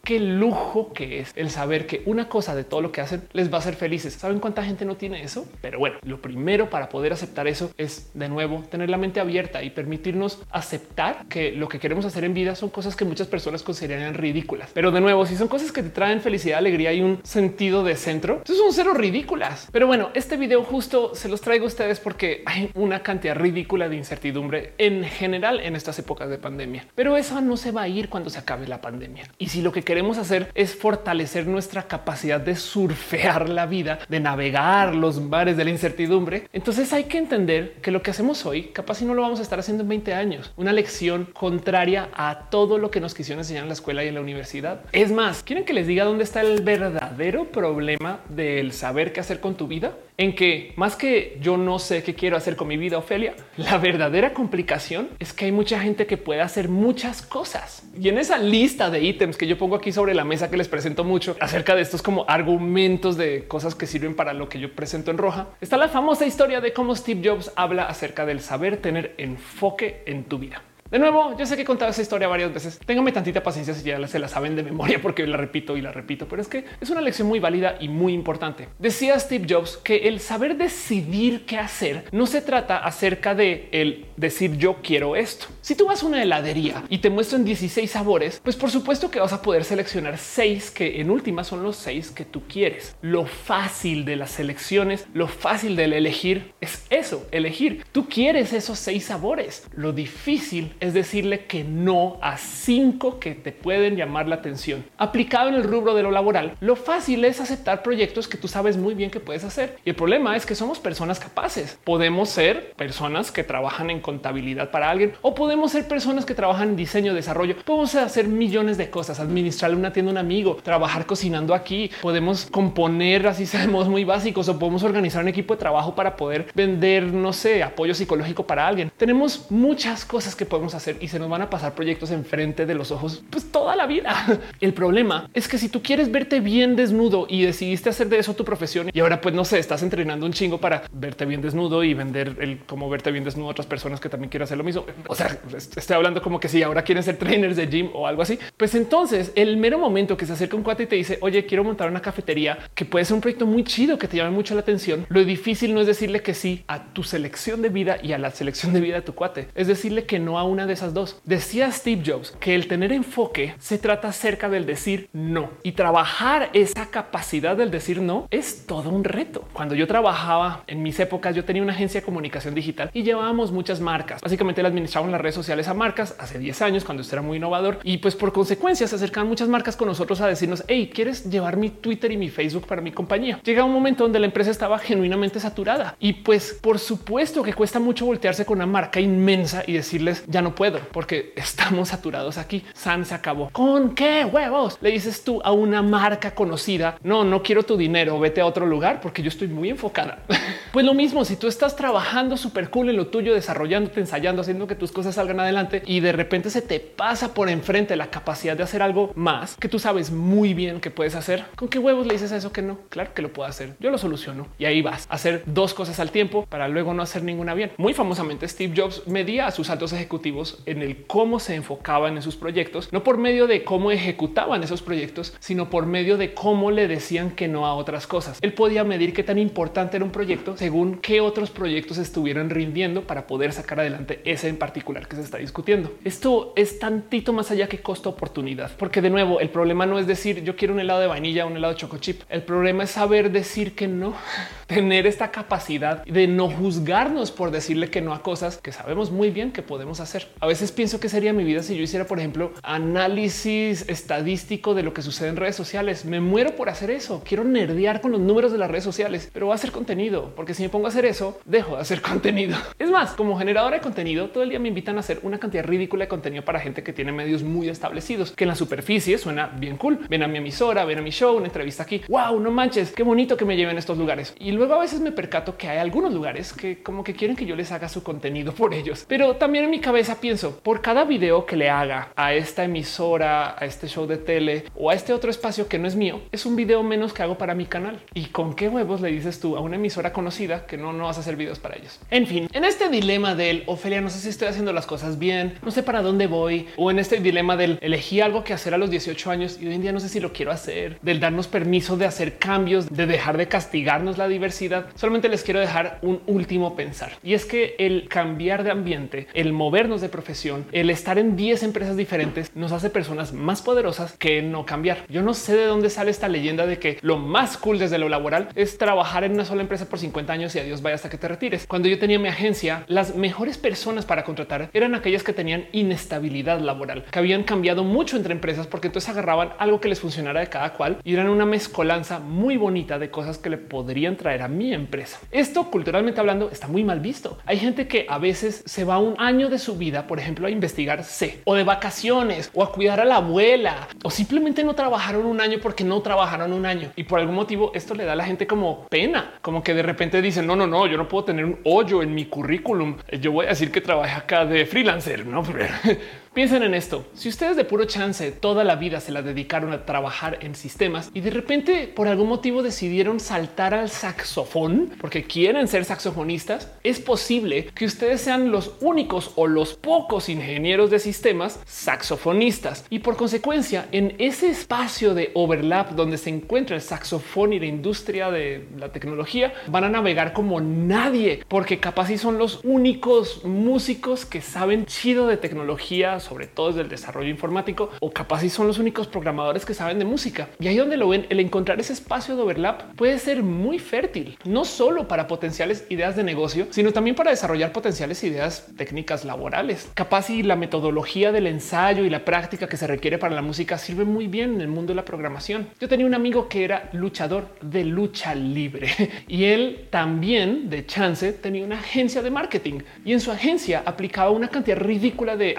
Qué lujo que es el saber que una cosa de todo lo que hacen les va a hacer felices. ¿Saben cuánta gente no tiene eso? Pero bueno, lo primero para poder aceptar eso es de nuevo tener la mente abierta y permitirnos aceptar que lo que queremos hacer en vida son cosas que muchas personas considerarían ridículas. Pero de nuevo, si son cosas que te traen felicidad, alegría y un sentido de centro, entonces son cero ridículas. Pero bueno, este video justo se los traigo a ustedes porque hay una cantidad ridícula de incertidumbre en general en estas épocas de pandemia. Pero eso no se va a ir cuando se acabe la pandemia. Y si lo que queremos hacer es fortalecer nuestra capacidad de surfear la vida, de navegar los mares de la incertidumbre, entonces hay que entender que lo que hacemos hoy capaz si no lo vamos a estar haciendo en 20 años. Una lección contraria a todo lo que nos quisieron enseñar en la escuela y en la universidad. Es más, ¿quieren que les diga dónde está el verdadero problema del saber qué hacer con tu vida? En que más que yo no sé qué quiero hacer con mi vida, Ofelia, la verdadera complicación es que hay mucha gente que puede hacer muchas cosas. Y en esa lista de ítems que yo pongo aquí sobre la mesa que les presento mucho acerca de estos como argumentos de cosas que sirven para lo que yo presento en roja, está la famosa historia de cómo Steve Jobs habla acerca del saber tener enfoque en tu vida. De nuevo, yo sé que he contado esa historia varias veces. Téngame tantita paciencia si ya se la saben de memoria *laughs* porque la repito y la repito, pero es que es una lección muy válida y muy importante. Decía Steve Jobs que el saber decidir qué hacer no se trata acerca de el decir yo quiero esto. Si tú vas a una heladería y te muestran 16 sabores, pues por supuesto que vas a poder seleccionar seis que en última son los seis que tú quieres. Lo fácil de las selecciones, lo fácil del elegir es eso, elegir. Tú quieres esos seis sabores. Lo difícil es decirle que no a cinco que te pueden llamar la atención. Aplicado en el rubro de lo laboral, lo fácil es aceptar proyectos que tú sabes muy bien que puedes hacer. Y el problema es que somos personas capaces. Podemos ser personas que trabajan en contabilidad para alguien o podemos ser personas que trabajan en diseño, desarrollo. Podemos hacer millones de cosas, administrar una tienda, un amigo, trabajar cocinando aquí. Podemos componer así *laughs* sabemos muy básicos o podemos organizar un equipo de trabajo para poder vender, no sé, apoyo psicológico para alguien. Tenemos muchas cosas que podemos hacer y se nos van a pasar proyectos enfrente de los ojos pues toda la vida. *laughs* El problema es que si tú quieres verte bien desnudo y decidiste hacer de eso tu profesión y ahora pues no sé, estás entrenando un chingo para verte bien desnudo y vender el cómo verte bien desnudo a otras personas que también quieren hacer lo mismo. O sea, estoy hablando como que si ahora quieren ser trainers de gym o algo así, pues entonces el mero momento que se acerca un cuate y te dice, oye, quiero montar una cafetería que puede ser un proyecto muy chido que te llame mucho la atención. Lo difícil no es decirle que sí a tu selección de vida y a la selección de vida de tu cuate, es decirle que no a una de esas dos. Decía Steve Jobs que el tener enfoque se trata acerca del decir no y trabajar esa capacidad del decir no es todo un reto. Cuando yo trabajaba en mis épocas, yo tenía una agencia de comunicación digital y llevábamos muchas marcas. Básicamente le administraban las redes sociales a marcas hace 10 años cuando esto era muy innovador y pues por consecuencia se acercan muchas marcas con nosotros a decirnos hey, quieres llevar mi Twitter y mi Facebook para mi compañía. Llega un momento donde la empresa estaba genuinamente saturada y pues por supuesto que cuesta mucho voltearse con una marca inmensa y decirles ya no puedo porque *laughs* estamos saturados aquí. San se acabó. ¿Con qué huevos? Le dices tú a una marca conocida, no, no quiero tu dinero, vete a otro lugar porque yo estoy muy enfocada. *laughs* pues lo mismo, si tú estás trabajando súper cool en lo tuyo, desarrollándote, ensayando, haciendo que tus cosas salgan adelante y de repente se te pasa por enfrente la capacidad de hacer algo más que tú sabes muy bien que puedes hacer, ¿con qué huevos le dices a eso que no? Claro que lo puedo hacer. Yo lo soluciono y ahí vas a hacer dos cosas al tiempo para luego no hacer ninguna bien. Muy famosamente Steve Jobs medía a sus altos ejecutivos en el cómo se enfocaban en sus proyectos, no por medio de cómo ejecutaban esos proyectos, sino por medio de cómo le decían que no a otras cosas. Él podía medir qué tan importante era un proyecto según qué otros proyectos estuvieran rindiendo para poder sacar adelante ese en particular que se está discutiendo. Esto es tantito más allá que costo oportunidad, porque de nuevo el problema no es decir yo quiero un helado de vainilla, un helado de choco chip. El problema es saber decir que no, *laughs* tener esta capacidad de no juzgarnos por decirle que no a cosas que sabemos muy bien que podemos hacer. A veces pienso que sería mi vida si yo hiciera, por ejemplo, análisis estadístico de lo que sucede en redes sociales. Me muero por hacer eso. Quiero nerdear con los números de las redes sociales, pero va a hacer contenido, porque si me pongo a hacer eso, dejo de hacer *laughs* contenido. Es más, como generadora de contenido, todo el día me invitan a hacer una cantidad ridícula de contenido para gente que tiene medios muy establecidos, que en la superficie suena bien cool. Ven a mi emisora, ven a mi show, una entrevista aquí. Wow, no manches, qué bonito que me lleven a estos lugares. Y luego a veces me percato que hay algunos lugares que como que quieren que yo les haga su contenido por ellos. Pero también en mi cabeza pienso, por cada video que le haga a esta emisora, a este show de tele o a este otro espacio que no es mío, es un video menos que hago para mi canal. ¿Y con qué huevos le dices tú a una emisora conocida que no, no vas a hacer videos para ellos? En fin, en este dilema del Ofelia, no sé si estoy haciendo las cosas bien, no sé para dónde voy, o en este dilema del elegí algo que hacer a los 18 años y hoy en día no sé si lo quiero hacer, del darnos permiso de hacer cambios, de dejar de castigarnos la diversidad, solamente les quiero dejar un último pensar. Y es que el cambiar de ambiente, el movernos de profesión, el estar en 10 empresas diferentes nos hace personas más poderosas que no cambiar. Yo no sé de dónde sale esta leyenda de que lo más cool desde lo laboral es trabajar en una sola empresa por 50 años y adiós vaya hasta que te retires. Cuando yo tenía mi agencia, las mejores personas para contratar eran aquellas que tenían inestabilidad laboral, que habían cambiado mucho entre empresas porque entonces agarraban algo que les funcionara de cada cual y eran una mezcolanza muy bonita de cosas que le podrían traer a mi empresa. Esto culturalmente hablando está muy mal visto. Hay gente que a veces se va un año de su vida, por ejemplo, a investigar C o de vacaciones o a cuidar a la abuela o simplemente no trabajaron un año porque no trabajaron un año y por algún motivo esto le da a la gente como pena, como que de repente dicen no, no, no, yo no puedo tener un hoyo en mi currículum. Yo voy a decir que trabajé acá de freelancer, no? *laughs* Piensen en esto. Si ustedes de puro chance toda la vida se la dedicaron a trabajar en sistemas y de repente por algún motivo decidieron saltar al saxofón porque quieren ser saxofonistas, es posible que ustedes sean los únicos o los pocos ingenieros de sistemas saxofonistas y por consecuencia en ese espacio de overlap donde se encuentra el saxofón y la industria de la tecnología van a navegar como nadie porque capaz si son los únicos músicos que saben chido de tecnología sobre todo desde el desarrollo informático, o capaz si son los únicos programadores que saben de música. Y ahí donde lo ven, el encontrar ese espacio de overlap puede ser muy fértil, no solo para potenciales ideas de negocio, sino también para desarrollar potenciales ideas técnicas laborales. Capaz y la metodología del ensayo y la práctica que se requiere para la música sirve muy bien en el mundo de la programación. Yo tenía un amigo que era luchador de lucha libre *laughs* y él también de chance tenía una agencia de marketing y en su agencia aplicaba una cantidad ridícula de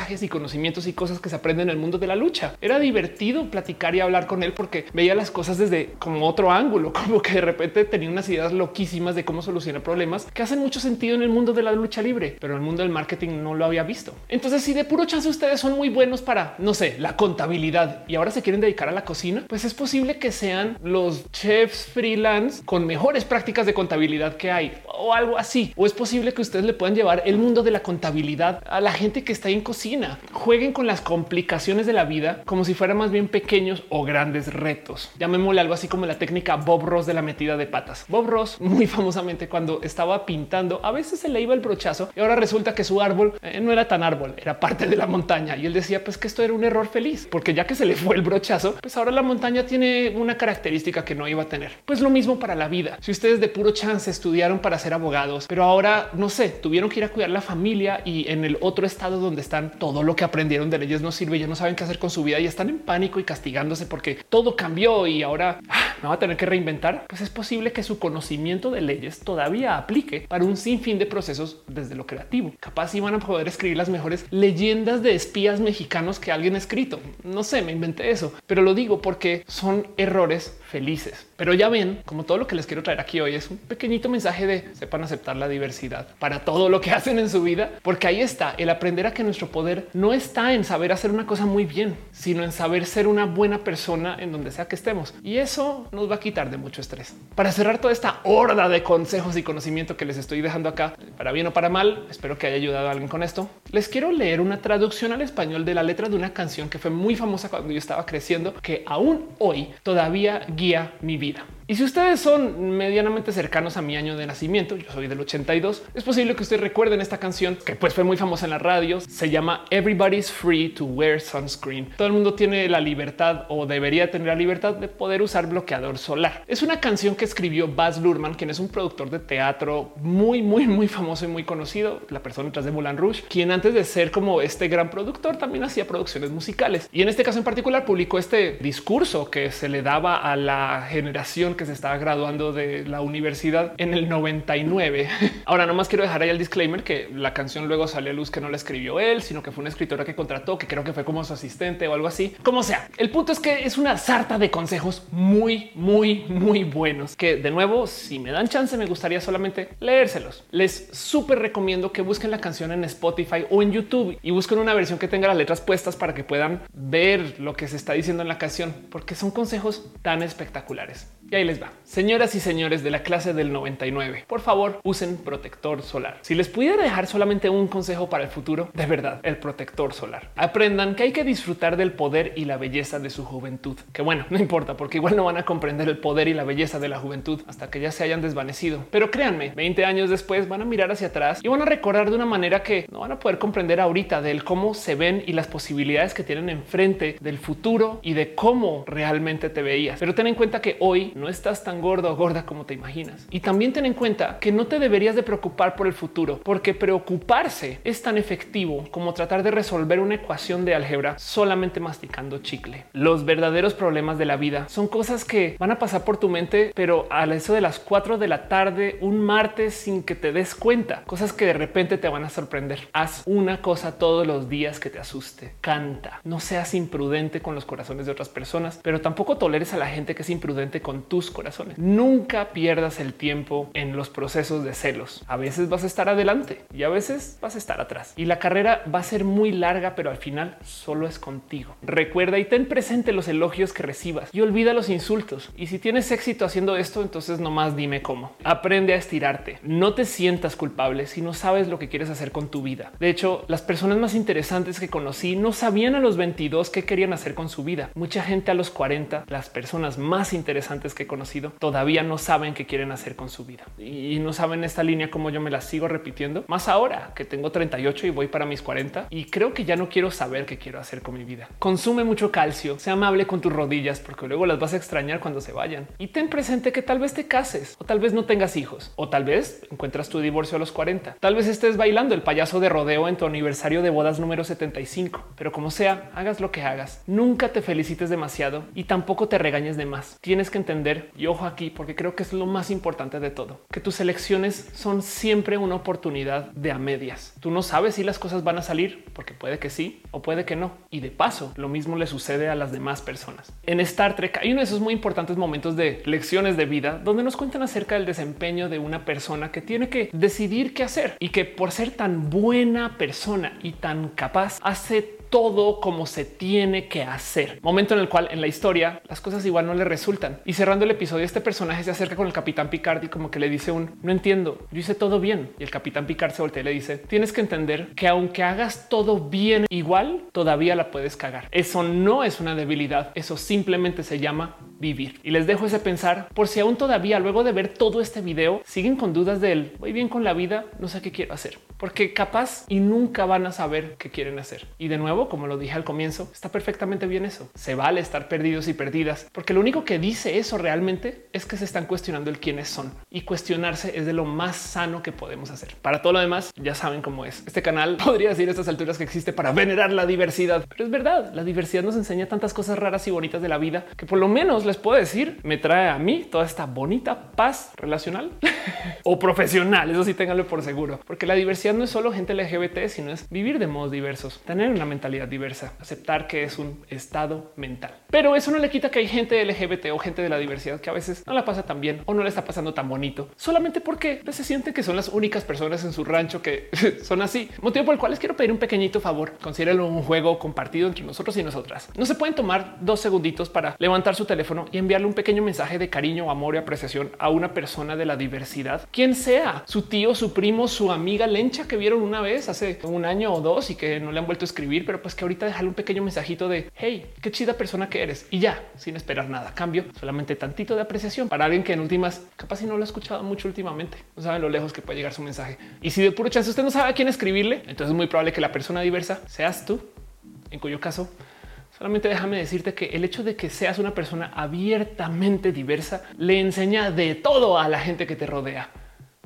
aprendizajes y conocimientos y cosas que se aprenden en el mundo de la lucha. Era divertido platicar y hablar con él porque veía las cosas desde como otro ángulo, *laughs* como que de repente tenía unas ideas loquísimas de cómo solucionar problemas que hacen mucho sentido en el mundo de la lucha libre, pero en el mundo del marketing no lo había visto. Entonces, si de puro chance ustedes son muy buenos para, no sé, la contabilidad y ahora se quieren dedicar a la cocina, pues es posible que sean los chefs freelance con mejores prácticas de contabilidad que hay o algo así. O es posible que ustedes le puedan llevar el mundo de la contabilidad a la gente que está en cocina jueguen con las complicaciones de la vida como si fueran más bien pequeños o grandes retos. Llamémosle algo así como la técnica Bob Ross de la metida de patas. Bob Ross *laughs* muy famosamente cuando estaba pintando a veces se le iba el brochazo y ahora resulta que su árbol eh, no era tan árbol, era parte de la montaña y él decía pues que esto era un error feliz porque ya que se le fue el brochazo, pues ahora la montaña tiene una característica que no iba a tener. Pues lo mismo para la vida. Si ustedes de puro chance estudiaron para ser abogados, pero ahora no sé, tuvieron que ir a cuidar la familia y en el otro estado donde están todo lo que aprendieron de leyes no sirve, ya no saben qué hacer con su vida y están en pánico y castigándose porque todo cambió y ahora ah, me va a tener que reinventar, pues es posible que su conocimiento de leyes todavía aplique para un sinfín de procesos desde lo creativo. Capaz iban a poder escribir las mejores leyendas de espías mexicanos que alguien ha escrito. No sé, me inventé eso, pero lo digo porque son errores felices. Pero ya ven, como todo lo que les quiero traer aquí hoy es un pequeñito mensaje de sepan aceptar la diversidad para todo lo que *laughs* hacen en su vida, porque ahí está el aprender a que nuestro poder no está en saber hacer una cosa muy bien, sino en saber ser una buena persona en donde sea que estemos. Y eso nos va a quitar de mucho estrés. Para cerrar toda esta horda de consejos y conocimiento que les estoy dejando acá, para bien o para mal, espero que haya ayudado a alguien con esto. Les quiero leer una traducción al español de la letra de una canción que fue muy famosa cuando yo estaba creciendo, que aún hoy todavía guía mi vida. Y si ustedes son medianamente cercanos a mi año de nacimiento, yo soy del 82, es posible que ustedes recuerden esta canción que pues fue muy famosa en la radio. Se llama Everybody's Free to Wear Sunscreen. Todo el mundo tiene la libertad o debería tener la libertad de poder usar bloqueador solar. Es una canción que escribió Baz Luhrmann, quien es un productor de teatro muy, muy, muy famoso y muy conocido, la persona detrás de Moulin Rouge, quien antes de ser como este gran productor también hacía producciones musicales. Y en este caso en particular publicó este discurso que se le daba a la generación que se estaba graduando de la universidad en el 99. *laughs* Ahora nomás quiero dejar ahí el disclaimer que la canción luego salió a luz que no la escribió él, sino que fue una escritora que contrató, que creo que fue como su asistente o algo así. Como sea, el punto es que es una sarta de consejos muy, muy, muy buenos que de nuevo, si me dan chance, me gustaría solamente leérselos. Les súper recomiendo que busquen la canción en Spotify o en YouTube y busquen una versión que tenga las letras puestas para que puedan ver lo que se está diciendo en la canción, porque son consejos tan espectaculares. Y ahí les va. Señoras y señores de la clase del 99, por favor usen protector solar. Si les pudiera dejar solamente un consejo para el futuro, de verdad, el protector solar. Aprendan que hay que disfrutar del poder y la belleza de su juventud. Que bueno, no importa, porque igual no van a comprender el poder y la belleza de la juventud hasta que ya se hayan desvanecido. Pero créanme, 20 años después van a mirar hacia atrás y van a recordar de una manera que no van a poder comprender ahorita del cómo se ven y las posibilidades que tienen enfrente del futuro y de cómo realmente te veías. Pero ten en cuenta que hoy no estás tan gordo o gorda como te imaginas. Y también ten en cuenta que no te deberías de preocupar por el futuro, porque preocuparse es tan efectivo como tratar de resolver una ecuación de álgebra solamente masticando chicle. Los verdaderos problemas de la vida son cosas que van a pasar por tu mente, pero a eso de las 4 de la tarde, un martes sin que te des cuenta, cosas que de repente te van a sorprender. Haz una cosa todos los días que te asuste. Canta. No seas imprudente con los corazones de otras personas, pero tampoco toleres a la gente que es imprudente con tus corazones. Nunca pierdas el tiempo en los procesos de celos. A veces vas a estar adelante y a veces vas a estar atrás. Y la carrera va a ser muy larga, pero al final solo es contigo. Recuerda y ten presente los elogios que recibas y olvida los insultos. Y si tienes éxito haciendo esto, entonces nomás dime cómo. Aprende a estirarte. No te sientas culpable si no sabes lo que quieres hacer con tu vida. De hecho, las personas más interesantes que conocí no sabían a los 22 qué querían hacer con su vida. Mucha gente a los 40, las personas más interesantes que he conocido, todavía no saben qué quieren hacer con su vida y no saben esta línea como yo me la sigo repitiendo. Más ahora que tengo 38 y voy para mis 40 y creo que ya no quiero saber qué quiero hacer con mi vida. Consume mucho calcio, sea amable con tus rodillas porque luego las vas a extrañar cuando se vayan y ten presente que tal vez te cases o tal vez no tengas hijos o tal vez encuentras tu divorcio a los 40. Tal vez estés bailando el payaso de rodeo en tu aniversario de bodas número 75, pero como sea, hagas lo que hagas. Nunca te felicites demasiado y tampoco te regañes de más. Tienes que entender y ojo aquí porque creo que es lo más importante de todo, que tus elecciones son siempre una oportunidad de a medias. Tú no sabes si las cosas van a salir porque puede que sí o puede que no. Y de paso, lo mismo le sucede a las demás personas. En Star Trek hay uno de esos muy importantes momentos de lecciones de vida donde nos cuentan acerca del desempeño de una persona que tiene que decidir qué hacer y que por ser tan buena persona y tan capaz hace todo como se tiene que hacer. Momento en el cual en la historia las cosas igual no le resultan. Y cerrando el episodio, este personaje se acerca con el capitán Picard y como que le dice un no entiendo, yo hice todo bien. Y el capitán Picard se voltea y le dice tienes que entender que aunque hagas todo bien igual, todavía la puedes cagar. Eso no es una debilidad, eso simplemente se llama vivir. Y les dejo ese pensar por si aún todavía luego de ver todo este video siguen con dudas de él. Voy bien con la vida, no sé qué quiero hacer, porque capaz y nunca van a saber qué quieren hacer. Y de nuevo, como lo dije al comienzo, está perfectamente bien eso. Se vale estar perdidos y perdidas, porque lo único que dice eso realmente es que se están cuestionando el quiénes son y cuestionarse es de lo más sano que podemos hacer. Para todo lo demás, ya saben cómo es. Este canal *laughs* podría decir a estas alturas que existe para venerar la diversidad, pero es verdad. La diversidad nos enseña tantas cosas raras y bonitas de la vida que por lo menos les puedo decir, me trae a mí toda esta bonita paz relacional *laughs* o profesional. Eso sí, ténganlo por seguro, porque la diversidad no es solo gente LGBT, sino es vivir de modos diversos, tener una mentalidad diversa, aceptar que es un estado mental. Pero eso no le quita que hay gente LGBT o gente de la diversidad que a veces no la pasa tan bien o no le está pasando tan bonito, solamente porque se sienten que son las únicas personas en su rancho que *laughs* son así. Motivo por el cual les quiero pedir un pequeñito favor. Considérenlo un juego compartido entre nosotros y nosotras. No se pueden tomar dos segunditos para levantar su teléfono y enviarle un pequeño mensaje de cariño, amor y apreciación a una persona de la diversidad, quien sea su tío, su primo, su amiga lencha que vieron una vez hace un año o dos y que no le han vuelto a escribir, pero pues que ahorita dejarle un pequeño mensajito de hey, qué chida persona que eres y ya sin esperar nada. Cambio solamente tantito de apreciación para alguien que en últimas capaz si no lo ha escuchado mucho últimamente. No saben lo lejos que puede llegar su mensaje. Y si de puro chance usted no sabe a quién escribirle, entonces es muy probable que la persona diversa seas tú, en cuyo caso Solamente déjame decirte que el hecho de que seas una persona abiertamente diversa le enseña de todo a la gente que te rodea.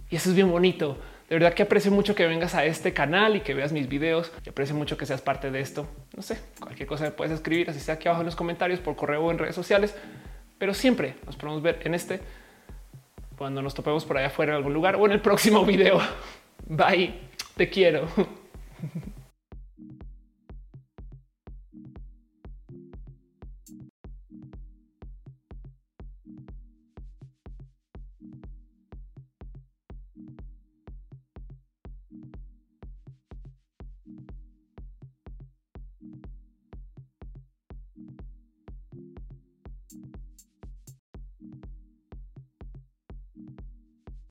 Y eso es bien bonito. De verdad que aprecio mucho que vengas a este canal y que veas mis videos. Y aprecio mucho que seas parte de esto. No sé, cualquier cosa me puedes escribir, así sea aquí abajo en los comentarios, por correo o en redes sociales. Pero siempre nos podemos ver en este cuando nos topemos por allá afuera en algún lugar o en el próximo video. Bye, te quiero. *laughs*